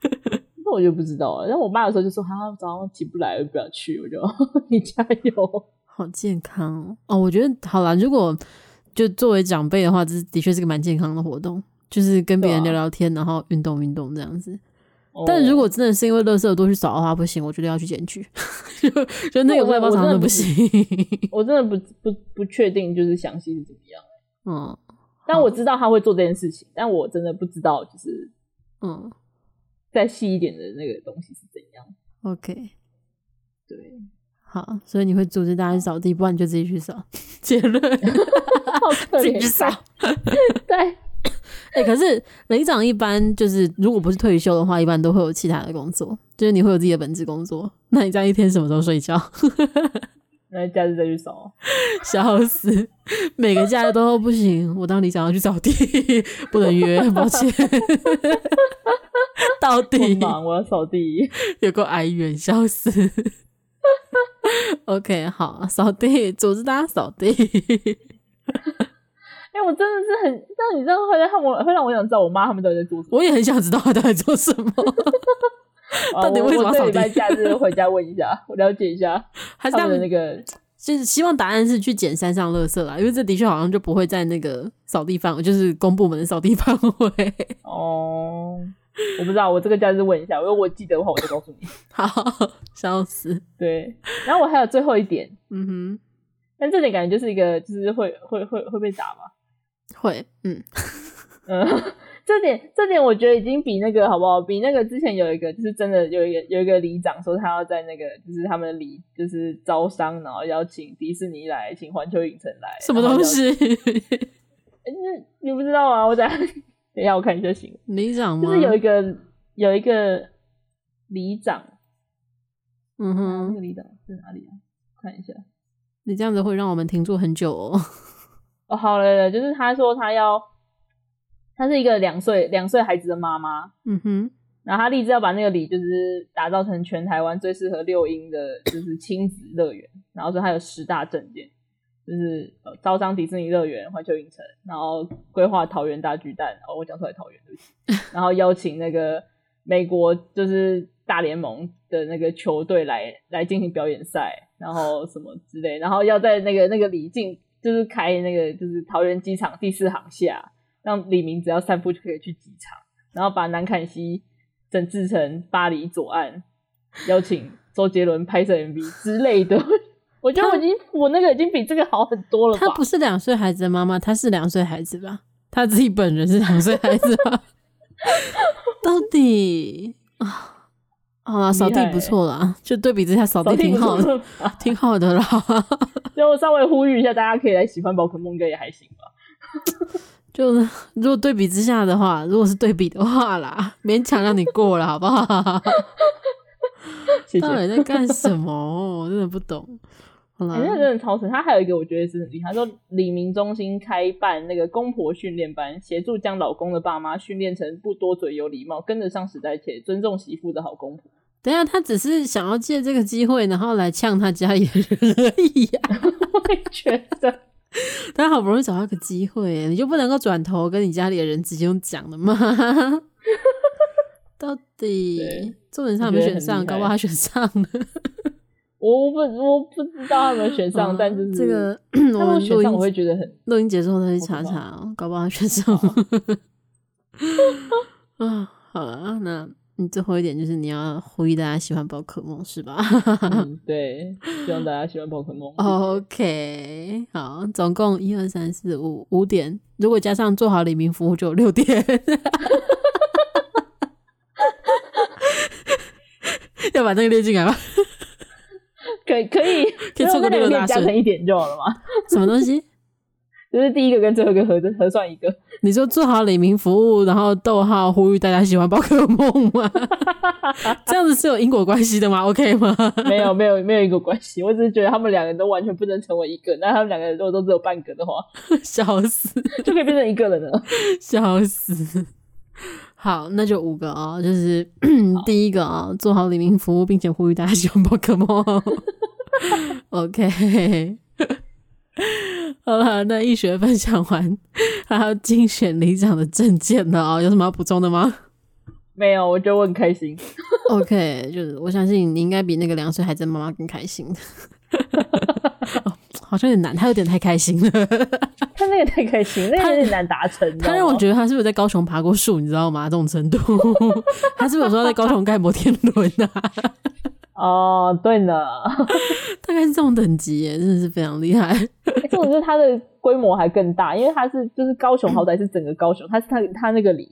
[laughs] 那我就不知道了。然后我妈有时候就说：“哈，早上起不来，我不要去。”我就 [laughs] 你加油，好健康哦！我觉得好啦，如果就作为长辈的话，这的确是个蛮健康的活动，就是跟别人聊聊天，啊、然后运动运动这样子。但如果真的是因为垃圾多去扫的话，不行，我觉得要去检举。[laughs] 就就那个外包厂真的不行，[laughs] 我真的不不不确定，就是详细是怎么样。嗯，但我知道他会做这件事情，但我真的不知道，就是嗯，再细一点的那个东西是怎样。OK，对，好，所以你会组织大家去扫地，不然你就自己去扫。[laughs] 结论，自己去扫。对。哎、[coughs] 欸，可是雷长一般就是，如果不是退休的话，一般都会有其他的工作，就是你会有自己的本职工作。那你这样一天什么时候睡觉？[laughs] 那假日再去扫，笑死！每个假日都不行，我当里长要去扫地，不能约，抱歉。[laughs] 到底忙，我要扫地，有个哀怨，笑死。OK，好，扫地，组织大家扫地。哎、欸，我真的是很，但你这样会让我会让我想知道我妈他们到底在做什么。[laughs] 我也很想知道他在做什么。[laughs] 到底为什么扫地？这礼拜假日回家问一下，我了解一下。还是他们的那个，就是希望答案是去捡山上垃圾啦，因为这的确好像就不会在那个扫地范围，就是公部门的扫地范围。哦，我不知道，我这个假日问一下，如果我记得的话，我就告诉你。[laughs] 好，笑死。对，然后我还有最后一点，嗯哼，但这点感觉就是一个，就是会会会会被打嘛。会，嗯 [laughs] 嗯，这点这点我觉得已经比那个好不好？比那个之前有一个，就是真的有一个有一个里长说他要在那个就是他们的里就是招商，然后邀请迪士尼来，请环球影城来，什么东西？[laughs] 那、欸、你不知道啊？我等下等下我看一下行。里长吗？就是有一个有一个里长。嗯哼，那个里长在哪里啊？看一下。你这样子会让我们停住很久哦。哦，好了了，就是他说他要，他是一个两岁两岁孩子的妈妈。嗯哼。然后他立志要把那个里就是打造成全台湾最适合六婴的，就是亲子乐园。然后说他有十大证件，就是呃招商迪士尼乐园、环球影城，然后规划桃园大巨蛋。哦，我讲出来桃园对不起。[laughs] 然后邀请那个美国就是大联盟的那个球队来来进行表演赛，然后什么之类。然后要在那个那个里进就是开那个就是桃园机场第四航厦，让李明只要散步就可以去机场，然后把南坎西。整治成巴黎左岸，邀请周杰伦拍摄 MV 之类的。[laughs] 我觉得我已经我那个已经比这个好很多了吧。他不是两岁孩子的妈妈，他是两岁孩子吧？他自己本人是两岁孩子吧？[laughs] 到底啊，好啦，扫地不错啦，就对比之下扫地挺好的，挺好的啦。[laughs] 就稍微呼吁一下，大家可以来喜欢宝可梦，应该也还行吧。就如果对比之下的话，如果是对比的话啦，勉强让你过了，好不好？[laughs] 谢谢。到底在干什么？我真的不懂。好啦，欸、真的超神。他还有一个我觉得是很厉害，说李明中心开办那个公婆训练班，协助将老公的爸妈训练成不多嘴、有礼貌、跟得上时代且尊重媳妇的好公婆。等一下，他只是想要借这个机会，然后来呛他家里人而已呀、啊。[laughs] 我也觉得。[laughs] 他好不容易找到个机会，你就不能够转头跟你家里的人直接用讲的吗？[laughs] 到底重点上有没有选上？搞不好他选上了。我不我不知道他有没有选上，嗯、但就是这个我们选上我会觉得很录音结束再去查查，搞不好他选上了。[laughs] 啊，好了，那你。最后一点就是你要呼吁大家喜欢宝可梦，是吧？[laughs] 嗯，对，希望大家喜欢宝可梦。OK，好，总共一二三四五五点，如果加上做好李明服务就有六点。[laughs] 要把那个列进来吗？可以，可以，可以凑个六加成一点就好了吗？[laughs] 什么东西？就是第一个跟最后一个合合算一个。你说做好李明服务，然后逗号呼吁大家喜欢宝可梦吗？[laughs] 这样子是有因果关系的吗？OK 吗？[laughs] 没有，没有，没有因果关系。我只是觉得他们两个都完全不能成为一个。那他们两个人如果都只有半个的话，笑死，就可以变成一个人了。笑死。好，那就五个啊、哦，就是 [clears throat] 第一个啊、哦，做好李明服务，并且呼吁大家喜欢宝可梦。[laughs] OK。[laughs] 好了，那一学分享完，还要竞选里长的证件了啊、喔！有什么要补充的吗？没有，我觉得我很开心。OK，就是我相信你应该比那个两岁孩子的妈妈更开心。[laughs] 哦，好像有点难，他有点太开心了。他那个太开心，那个有点难达成。他让我觉得他是不是在高雄爬过树，[laughs] 你知道吗？这种程度，他是不是有说他在高雄盖摩天轮啊？哦，对呢，[laughs] 大概是这种等级耶，真的是非常厉害。这种就是他的规模还更大，因为他是就是高雄，好歹是整个高雄，他是他他那个里。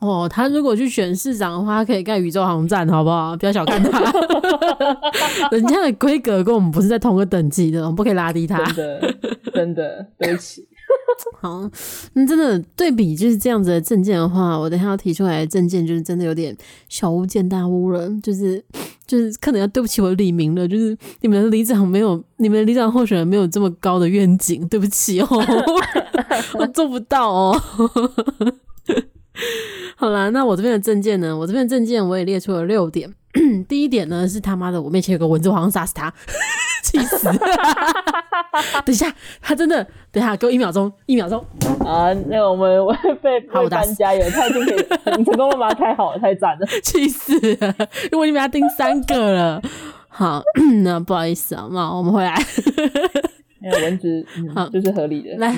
哦，他如果去选市长的话，他可以盖宇宙航站，好不好？不要小看他，[laughs] 人家的规格跟我们不是在同个等级的，我们不可以拉低他。真的，真的，对不起。好，那真的对比就是这样子的证件的话，我等一下要提出来的证件就是真的有点小巫见大巫了，就是就是可能要对不起我李明了，就是你们的里长没有，你们的里长候选人没有这么高的愿景，对不起哦，我做不到哦。[laughs] 好啦，那我这边的证件呢，我这边的证件我也列出了六点，[clears throat] 第一点呢是他妈的，我面前有个蚊子，我好像杀死他。气死！[laughs] 等一下，他真的，等一下，给我一秒钟，一秒钟。啊，那个我们被被搬家有他已经可以，你成功了吗？太好了，太赞了！[laughs] 气死了！因为我已经被他盯三个了。好，[clears throat] 那不好意思啊，那我们回来。没有蚊子，嗯、好，就是合理的。来，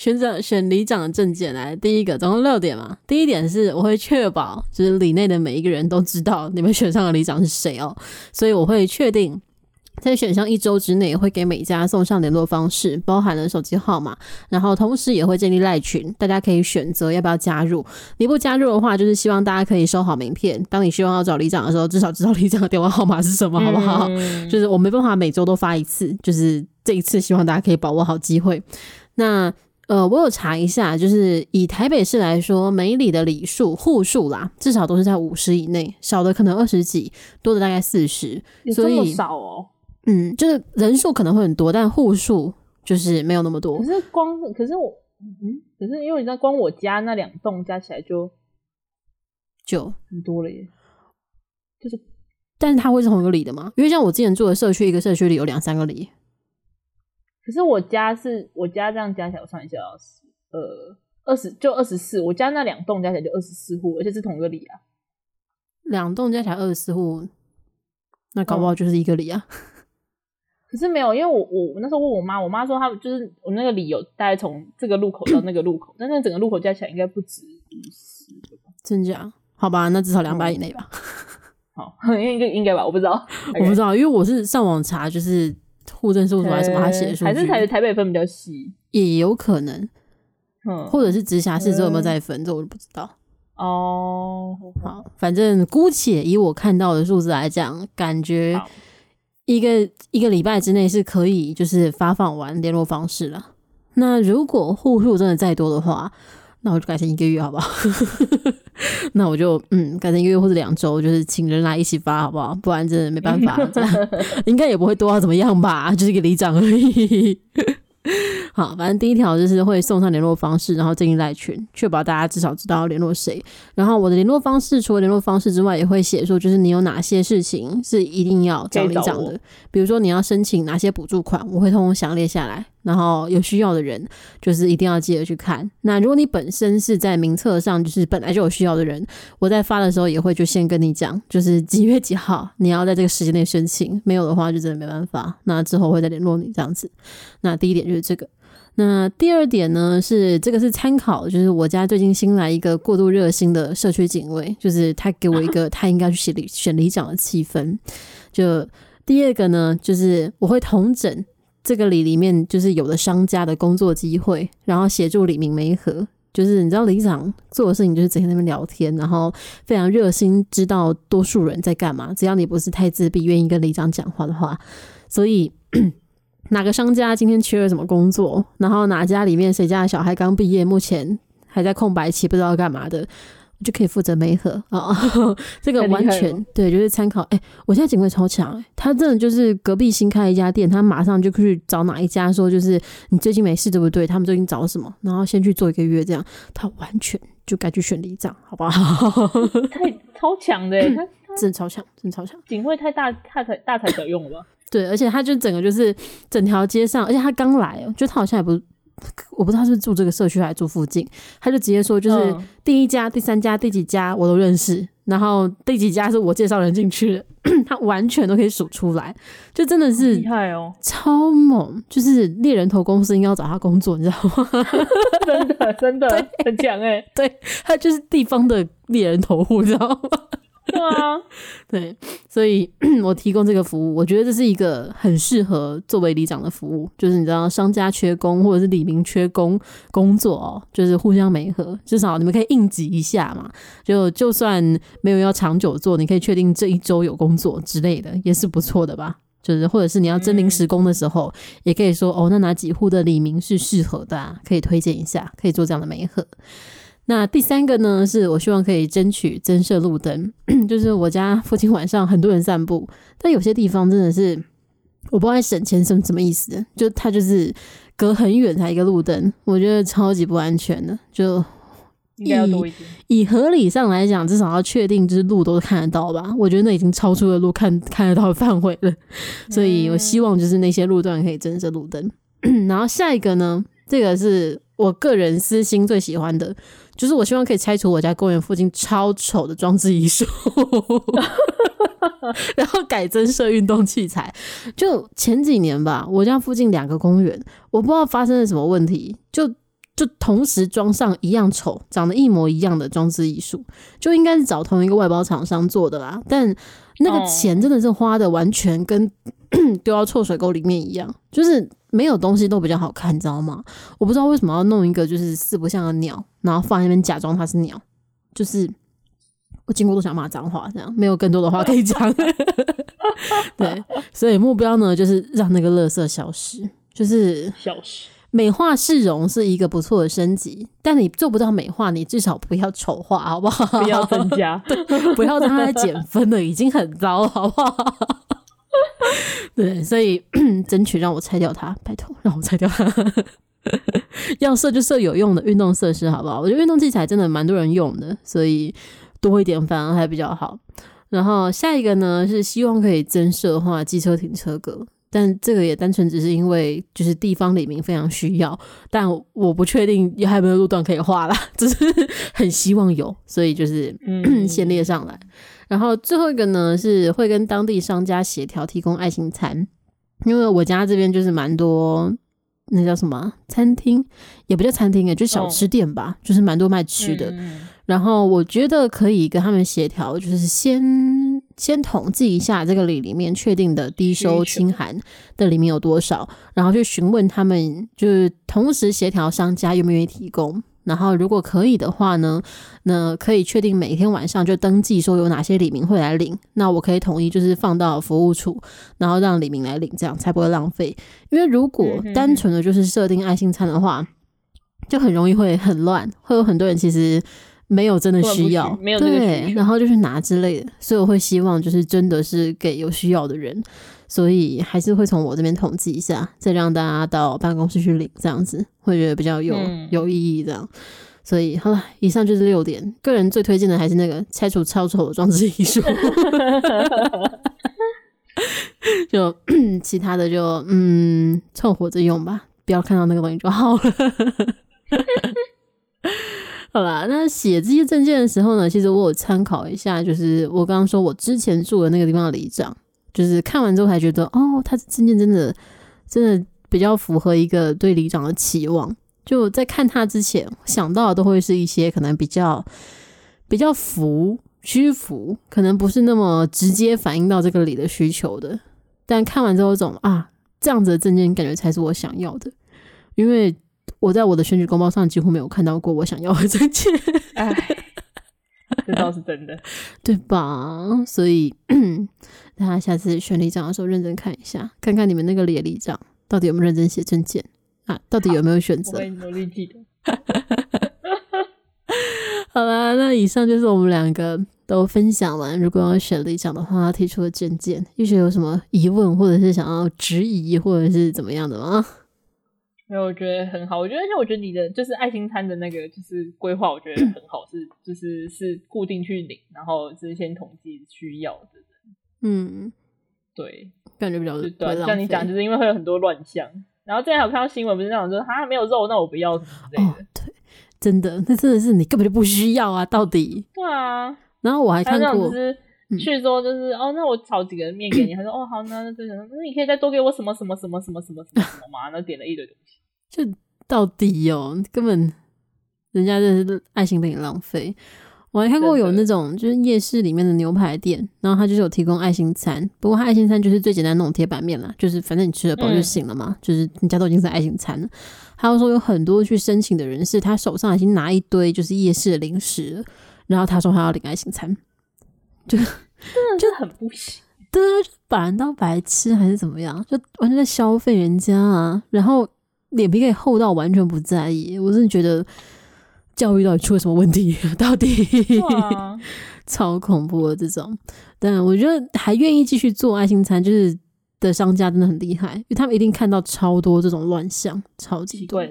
选择选里长的证件来，第一个总共六点嘛。第一点是我会确保，就是里内的每一个人都知道你们选上的里长是谁哦，所以我会确定。在选上一周之内，会给每家送上联络方式，包含了手机号码，然后同时也会建立赖群，大家可以选择要不要加入。你不加入的话，就是希望大家可以收好名片。当你希望要找里长的时候，至少知道里长的电话号码是什么，好不好？嗯、就是我没办法每周都发一次，就是这一次希望大家可以把握好机会。那呃，我有查一下，就是以台北市来说，每里的里数户数啦，至少都是在五十以内，少的可能二十几，多的大概四十，所以少哦。嗯，就是人数可能会很多，但户数就是没有那么多。可是光，可是我，嗯，可是因为你知道，光我家那两栋加起来就就很多了耶。就是，但是它会是同一个里的吗？因为像我之前住的社区，一个社区里有两三个里。可是我家是我家这样加起来，我算一下，呃，二十就二十四。我家那两栋加起来就二十四户，而且是同一个里啊。两栋加起来二十四户，那搞不好就是一个里啊。嗯、[laughs] 可是没有，因为我我，那时候问我妈，我妈说她就是我那个里有大概从这个路口到那个路口，[coughs] 但那整个路口加起来应该不止五十。真假？好吧，那至少两百以内吧。[laughs] 好，[laughs] 应该应该吧，我不知道，我不知道，因为我是上网查，就是。户政事务所还是什么？他写的数据还是台台北分比较细，也有可能，嗯，或者是直辖市之后有没有再分，这我就不知道。哦，好，反正姑且以我看到的数字来讲，感觉一个一个礼拜之内是可以就是发放完联络方式了。那如果户数真的再多的话，那我就改成一个月，好不好？[laughs] 那我就嗯，改成一个月或者两周，就是请人来一起发，好不好？不然真的没办法，这样 [laughs] 应该也不会多到怎么样吧，[laughs] 就是一个里长而已。好，反正第一条就是会送上联络方式，然后建立赖群，确保大家至少知道联络谁。然后我的联络方式除了联络方式之外，也会写说，就是你有哪些事情是一定要找里长的，比如说你要申请哪些补助款，我会通通详列下来。然后有需要的人，就是一定要记得去看。那如果你本身是在名册上，就是本来就有需要的人，我在发的时候也会就先跟你讲，就是几月几号你要在这个时间内申请，没有的话就真的没办法。那之后会再联络你这样子。那第一点就是这个。那第二点呢，是这个是参考，就是我家最近新来一个过度热心的社区警卫，就是他给我一个他应该去选里选里长的气氛。就第二个呢，就是我会同整这个里里面就是有的商家的工作机会，然后协助李明梅和。就是你知道李长做的事情就是整天在那边聊天，然后非常热心，知道多数人在干嘛。只要你不是太自闭，愿意跟李长讲话的话，所以。[clears throat] 哪个商家今天缺了什么工作？然后哪家里面谁家的小孩刚毕业，目前还在空白期，不知道干嘛的，就可以负责媒合啊。[laughs] 这个完全对，就是参考。哎、欸，我现在警卫超强，哎，他真的就是隔壁新开一家店，他马上就去找哪一家说，就是你最近没事对不对？他们最近找什么？然后先去做一个月这样，他完全就该去选里长，好不好？太超强的，[laughs] 他真的超强，真的超强。警卫太大，太才大材小用了吧？对，而且他就整个就是整条街上，而且他刚来哦，就他好像也不，我不知道他是住这个社区还是住附近，他就直接说，就是第一家、嗯、第三家、第几家我都认识，然后第几家是我介绍人进去的，[clears throat] 他完全都可以数出来，就真的是厉害哦，超猛，就是猎人头公司应该要找他工作，你知道吗？[laughs] 真的真的 [laughs] 很强哎，对，他就是地方的猎人头户，你知道吗？[laughs] 对啊，对，所以 [clears throat] 我提供这个服务，我觉得这是一个很适合作为里长的服务，就是你知道商家缺工或者是里民缺工工作哦，就是互相媒合，至少你们可以应急一下嘛。就就算没有要长久做，你可以确定这一周有工作之类的，也是不错的吧。就是或者是你要征临时工的时候，也可以说哦，那哪几户的里民是适合的啊，可以推荐一下，可以做这样的媒合。那第三个呢，是我希望可以争取增设路灯，[clears throat] 就是我家附近晚上很多人散步，但有些地方真的是我不爱省钱，什么什么意思？就它就是隔很远才一个路灯，我觉得超级不安全的。就以以合理上来讲，至少要确定就是路都看得到吧？我觉得那已经超出了路看看得到的范围了，所以我希望就是那些路段可以增设路灯。[clears throat] 然后下一个呢，这个是我个人私心最喜欢的。就是我希望可以拆除我家公园附近超丑的装置艺术，[laughs] 然后改增设运动器材。就前几年吧，我家附近两个公园，我不知道发生了什么问题，就就同时装上一样丑、长得一模一样的装置艺术，就应该是找同一个外包厂商做的啦。但那个钱真的是花的完全跟 [clears throat] 丢到臭水沟里面一样，就是。没有东西都比较好看，你知道吗？我不知道为什么要弄一个就是四不像的鸟，然后放在那边假装它是鸟，就是我经过都想骂脏话，这样没有更多的话可以讲。[laughs] 对，所以目标呢就是让那个垃圾消失，就是消失。美化市容是一个不错的升级，但你做不到美化，你至少不要丑化，好不好？不要增加，[laughs] 不要让它减分了，已经很糟了，好不好？[laughs] 对，所以争取让我拆掉它，拜托让我拆掉它。要设就设有用的运动设施，好不好？我觉得运动器材真的蛮多人用的，所以多一点反而还比较好。然后下一个呢，是希望可以增设化机车停车格，但这个也单纯只是因为就是地方里民非常需要，但我不确定还有没有路段可以画啦，只是 [laughs] 很希望有，所以就是 [coughs] 先列上来。然后最后一个呢，是会跟当地商家协调提供爱心餐，因为我家这边就是蛮多那叫什么餐厅，也不叫餐厅诶，就小吃店吧，哦、就是蛮多卖吃的。嗯然后我觉得可以跟他们协调，就是先先统计一下这个里里面确定的低收清含的里面有多少，然后去询问他们，就是同时协调商家愿不愿意提供。然后如果可以的话呢，那可以确定每天晚上就登记说有哪些李明会来领，那我可以统一就是放到服务处，然后让李明来领，这样才不会浪费。因为如果单纯的就是设定爱心餐的话，就很容易会很乱，会有很多人其实。没有真的需要，没有需，对，然后就去拿之类的，所以我会希望就是真的是给有需要的人，所以还是会从我这边统计一下，再让大家到办公室去领，这样子会觉得比较有、嗯、有意义。这样，所以好了，以上就是六点。个人最推荐的还是那个拆除超丑的装置艺术，就 [clears throat] 其他的就嗯凑合着用吧，不要看到那个东西就好了。[laughs] 好啦，那写这些证件的时候呢，其实我有参考一下，就是我刚刚说我之前住的那个地方的里长，就是看完之后才觉得，哦，他的证件真的真的比较符合一个对里长的期望。就在看他之前，想到的都会是一些可能比较比较服虚浮，可能不是那么直接反映到这个里的需求的。但看完之后，种啊，这样子的证件感觉才是我想要的，因为。我在我的选举公报上几乎没有看到过我想要的证件，[laughs] 哎，这倒是真的，对吧？所以大家下次选里长的时候认真看一下，看看你们那个里的里长到底有没有认真写证件啊？到底有没有选择？我会努力记得。好啦，那以上就是我们两个都分享完，如果要选里长的话，提出的证件，玉雪有什么疑问，或者是想要质疑，或者是怎么样的吗？没有，我觉得很好。我觉得，而且我觉得你的就是爱心餐的那个就是规划，我觉得很好，是就是是固定去领，然后是先统计需要的人。嗯，对，感觉比较对。像你讲，就是因为会有很多乱象。然后之前有看到新闻，不是那种说他没有肉，那我不要之类的。哦，对，真的，那真的是你根本就不需要啊！到底？对啊。然后我还看过，就是去说就是哦，那我炒几个面给你。他说哦，好，那那这个，那你可以再多给我什么什么什么什么什么什么什么嘛？那点了一堆东西。就到底哦，根本人家真是爱心被你浪费。我还看过有那种就是夜市里面的牛排店，然后他就是有提供爱心餐。不过他爱心餐就是最简单那种铁板面啦，就是反正你吃了饱就行了嘛。嗯、就是人家都已经是爱心餐了。还有说有很多去申请的人是他手上已经拿一堆就是夜市的零食，然后他说他要领爱心餐，就就很不行。对啊，就把人当白痴还是怎么样？就完全在消费人家啊，然后。脸皮可以厚到完全不在意，我真的觉得教育到底出了什么问题？[laughs] 到底哇 [laughs] 超恐怖的这种，但我觉得还愿意继续做爱心餐，就是的商家真的很厉害，因为他们一定看到超多这种乱象，超级多。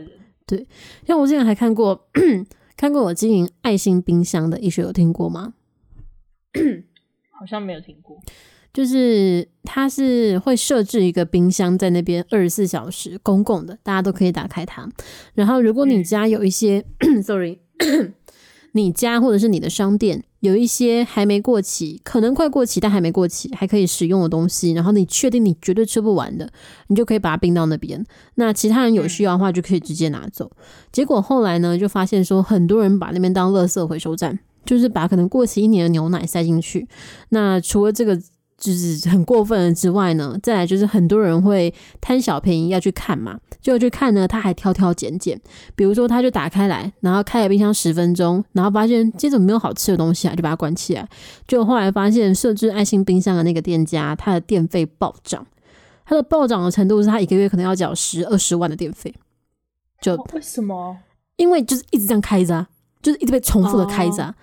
对，像我之前还看过，[clears throat] 看过我经营爱心冰箱的，一学有听过吗？好像没有听过。就是它是会设置一个冰箱在那边二十四小时公共的，大家都可以打开它。然后如果你家有一些、嗯、，[coughs] sorry，[coughs] 你家或者是你的商店有一些还没过期，可能快过期但还没过期还可以使用的东西，然后你确定你绝对吃不完的，你就可以把它冰到那边。那其他人有需要的话就可以直接拿走。结果后来呢，就发现说很多人把那边当垃圾回收站，就是把可能过期一年的牛奶塞进去。那除了这个。就是很过分了之外呢，再来就是很多人会贪小便宜要去看嘛，就去看呢，他还挑挑拣拣，比如说他就打开来，然后开了冰箱十分钟，然后发现接着没有好吃的东西啊，就把它关起来。就后来发现设置爱心冰箱的那个店家，他的电费暴涨，他的暴涨的程度是他一个月可能要缴十二十万的电费，就为什么？因为就是一直这样开着啊，就是一直被重复的开着啊。Oh.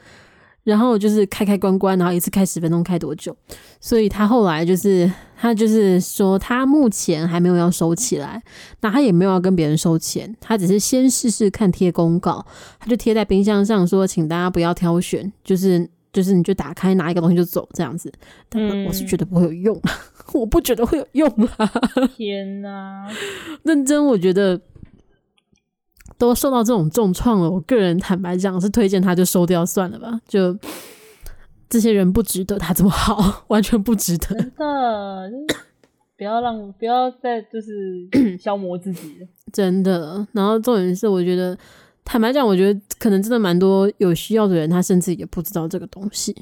然后就是开开关关，然后一次开十分钟，开多久？所以他后来就是他就是说，他目前还没有要收起来，那他也没有要跟别人收钱，他只是先试试看贴公告，他就贴在冰箱上说，请大家不要挑选，就是就是你就打开拿一个东西就走这样子。但我是觉得不会有用，嗯、[laughs] 我不觉得会有用啊！天哪，认真，我觉得。都受到这种重创了，我个人坦白讲是推荐他就收掉算了吧。就这些人不值得他这么好，[laughs] 完全不值得。真的，不要让不要再就是 [clears throat] 消磨自己了。真的。然后重点是，我觉得坦白讲，我觉得可能真的蛮多有需要的人，他甚至也不知道这个东西。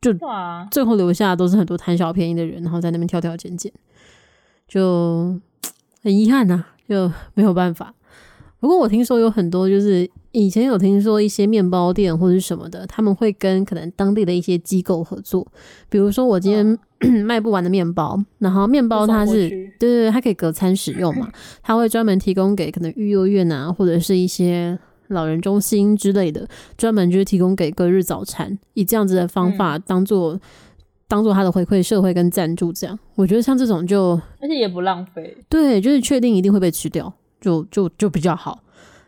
就最后留下的都是很多贪小便宜的人，然后在那边挑挑拣拣，就 [tsk] 很遗憾呐、啊，就没有办法。不过我听说有很多，就是以前有听说一些面包店或者什么的，他们会跟可能当地的一些机构合作。比如说我今天、嗯、[clears throat] 卖不完的面包，然后面包它是对对对，它可以隔餐使用嘛，[laughs] 它会专门提供给可能育幼院啊，或者是一些老人中心之类的，专门就是提供给隔日早餐，以这样子的方法当做、嗯、当做他的回馈社会跟赞助。这样我觉得像这种就而且也不浪费，对，就是确定一定会被吃掉。就就就比较好，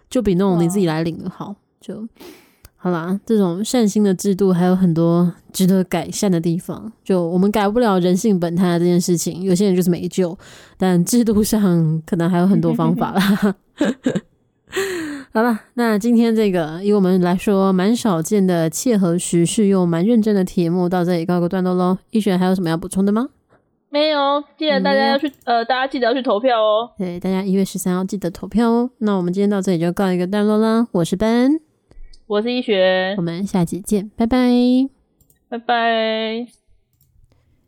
就比那种你自己来领的好，就好啦。这种善心的制度还有很多值得改善的地方。就我们改不了人性本贪这件事情，有些人就是没救，但制度上可能还有很多方法啦。[laughs] 好了，那今天这个以我们来说蛮少见的切合时事又蛮认真的题目，到这里告个段落喽。一璇还有什么要补充的吗？没有，记得大家要去，嗯、呃，大家记得要去投票哦。对，大家一月十三号记得投票哦。那我们今天到这里就告一个段落啦。我是 Ben，我是医学，我们下期见，拜拜，拜拜。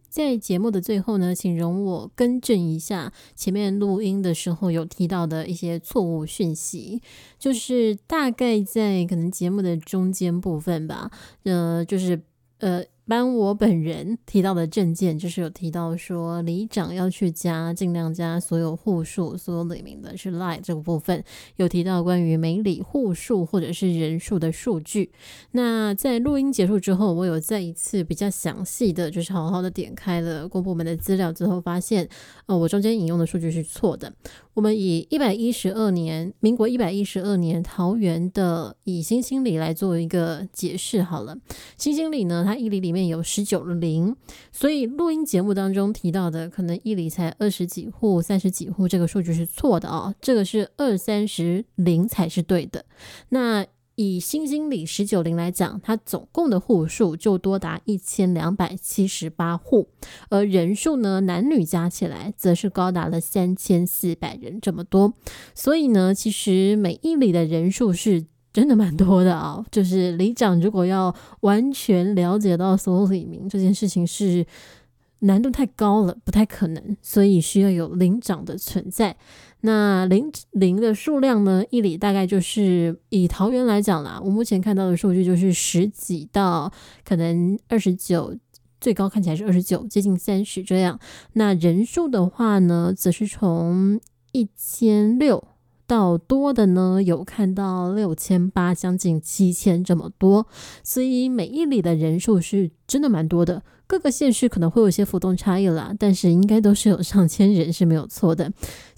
在节目的最后呢，请容我更正一下前面录音的时候有提到的一些错误讯息，就是大概在可能节目的中间部分吧，呃，就是呃。班我本人提到的证件，就是有提到说里长要去加，尽量加所有户数，所有里民的是 lie 这个部分，有提到关于每里户数或者是人数的数据。那在录音结束之后，我有再一次比较详细的就是好好的点开了公部门的资料之后，发现，呃，我中间引用的数据是错的。我们以一百一十二年，民国一百一十二年桃园的以新兴里来做一个解释好了。新兴里呢，它一里里面有十九零，所以录音节目当中提到的可能一里才二十几户、三十几户，这个数据是错的哦，这个是二三十零才是对的。那以新兴里十九邻来讲，它总共的户数就多达一千两百七十八户，而人数呢，男女加起来则是高达了三千四百人这么多。所以呢，其实每一里的人数是真的蛮多的啊、就是里长如果要完全了解到所有里民这件事情是难度太高了，不太可能，所以需要有灵长的存在。那灵灵的数量呢？一里大概就是以桃园来讲啦，我目前看到的数据就是十几到可能二十九，最高看起来是二十九，接近三十这样。那人数的话呢，则是从一千六到多的呢，有看到六千八，将近七千这么多。所以每一里的人数是真的蛮多的。各个县市可能会有一些浮动差异啦，但是应该都是有上千人是没有错的。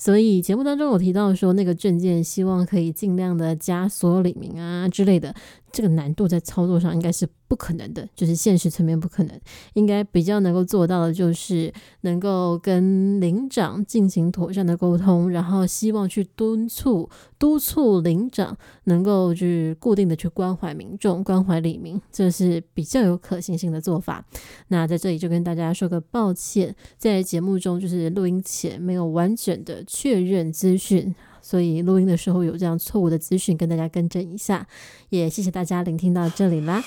所以节目当中有提到说，那个证件希望可以尽量的加所有里民啊之类的，这个难度在操作上应该是不可能的，就是现实层面不可能。应该比较能够做到的就是能够跟领长进行妥善的沟通，然后希望去敦促督促领长能够去固定的去关怀民众、关怀里民，这是比较有可行性的做法。那在这里就跟大家说个抱歉，在节目中就是录音前没有完整的确认资讯，所以录音的时候有这样错误的资讯跟大家更正一下，也谢谢大家聆听到这里啦。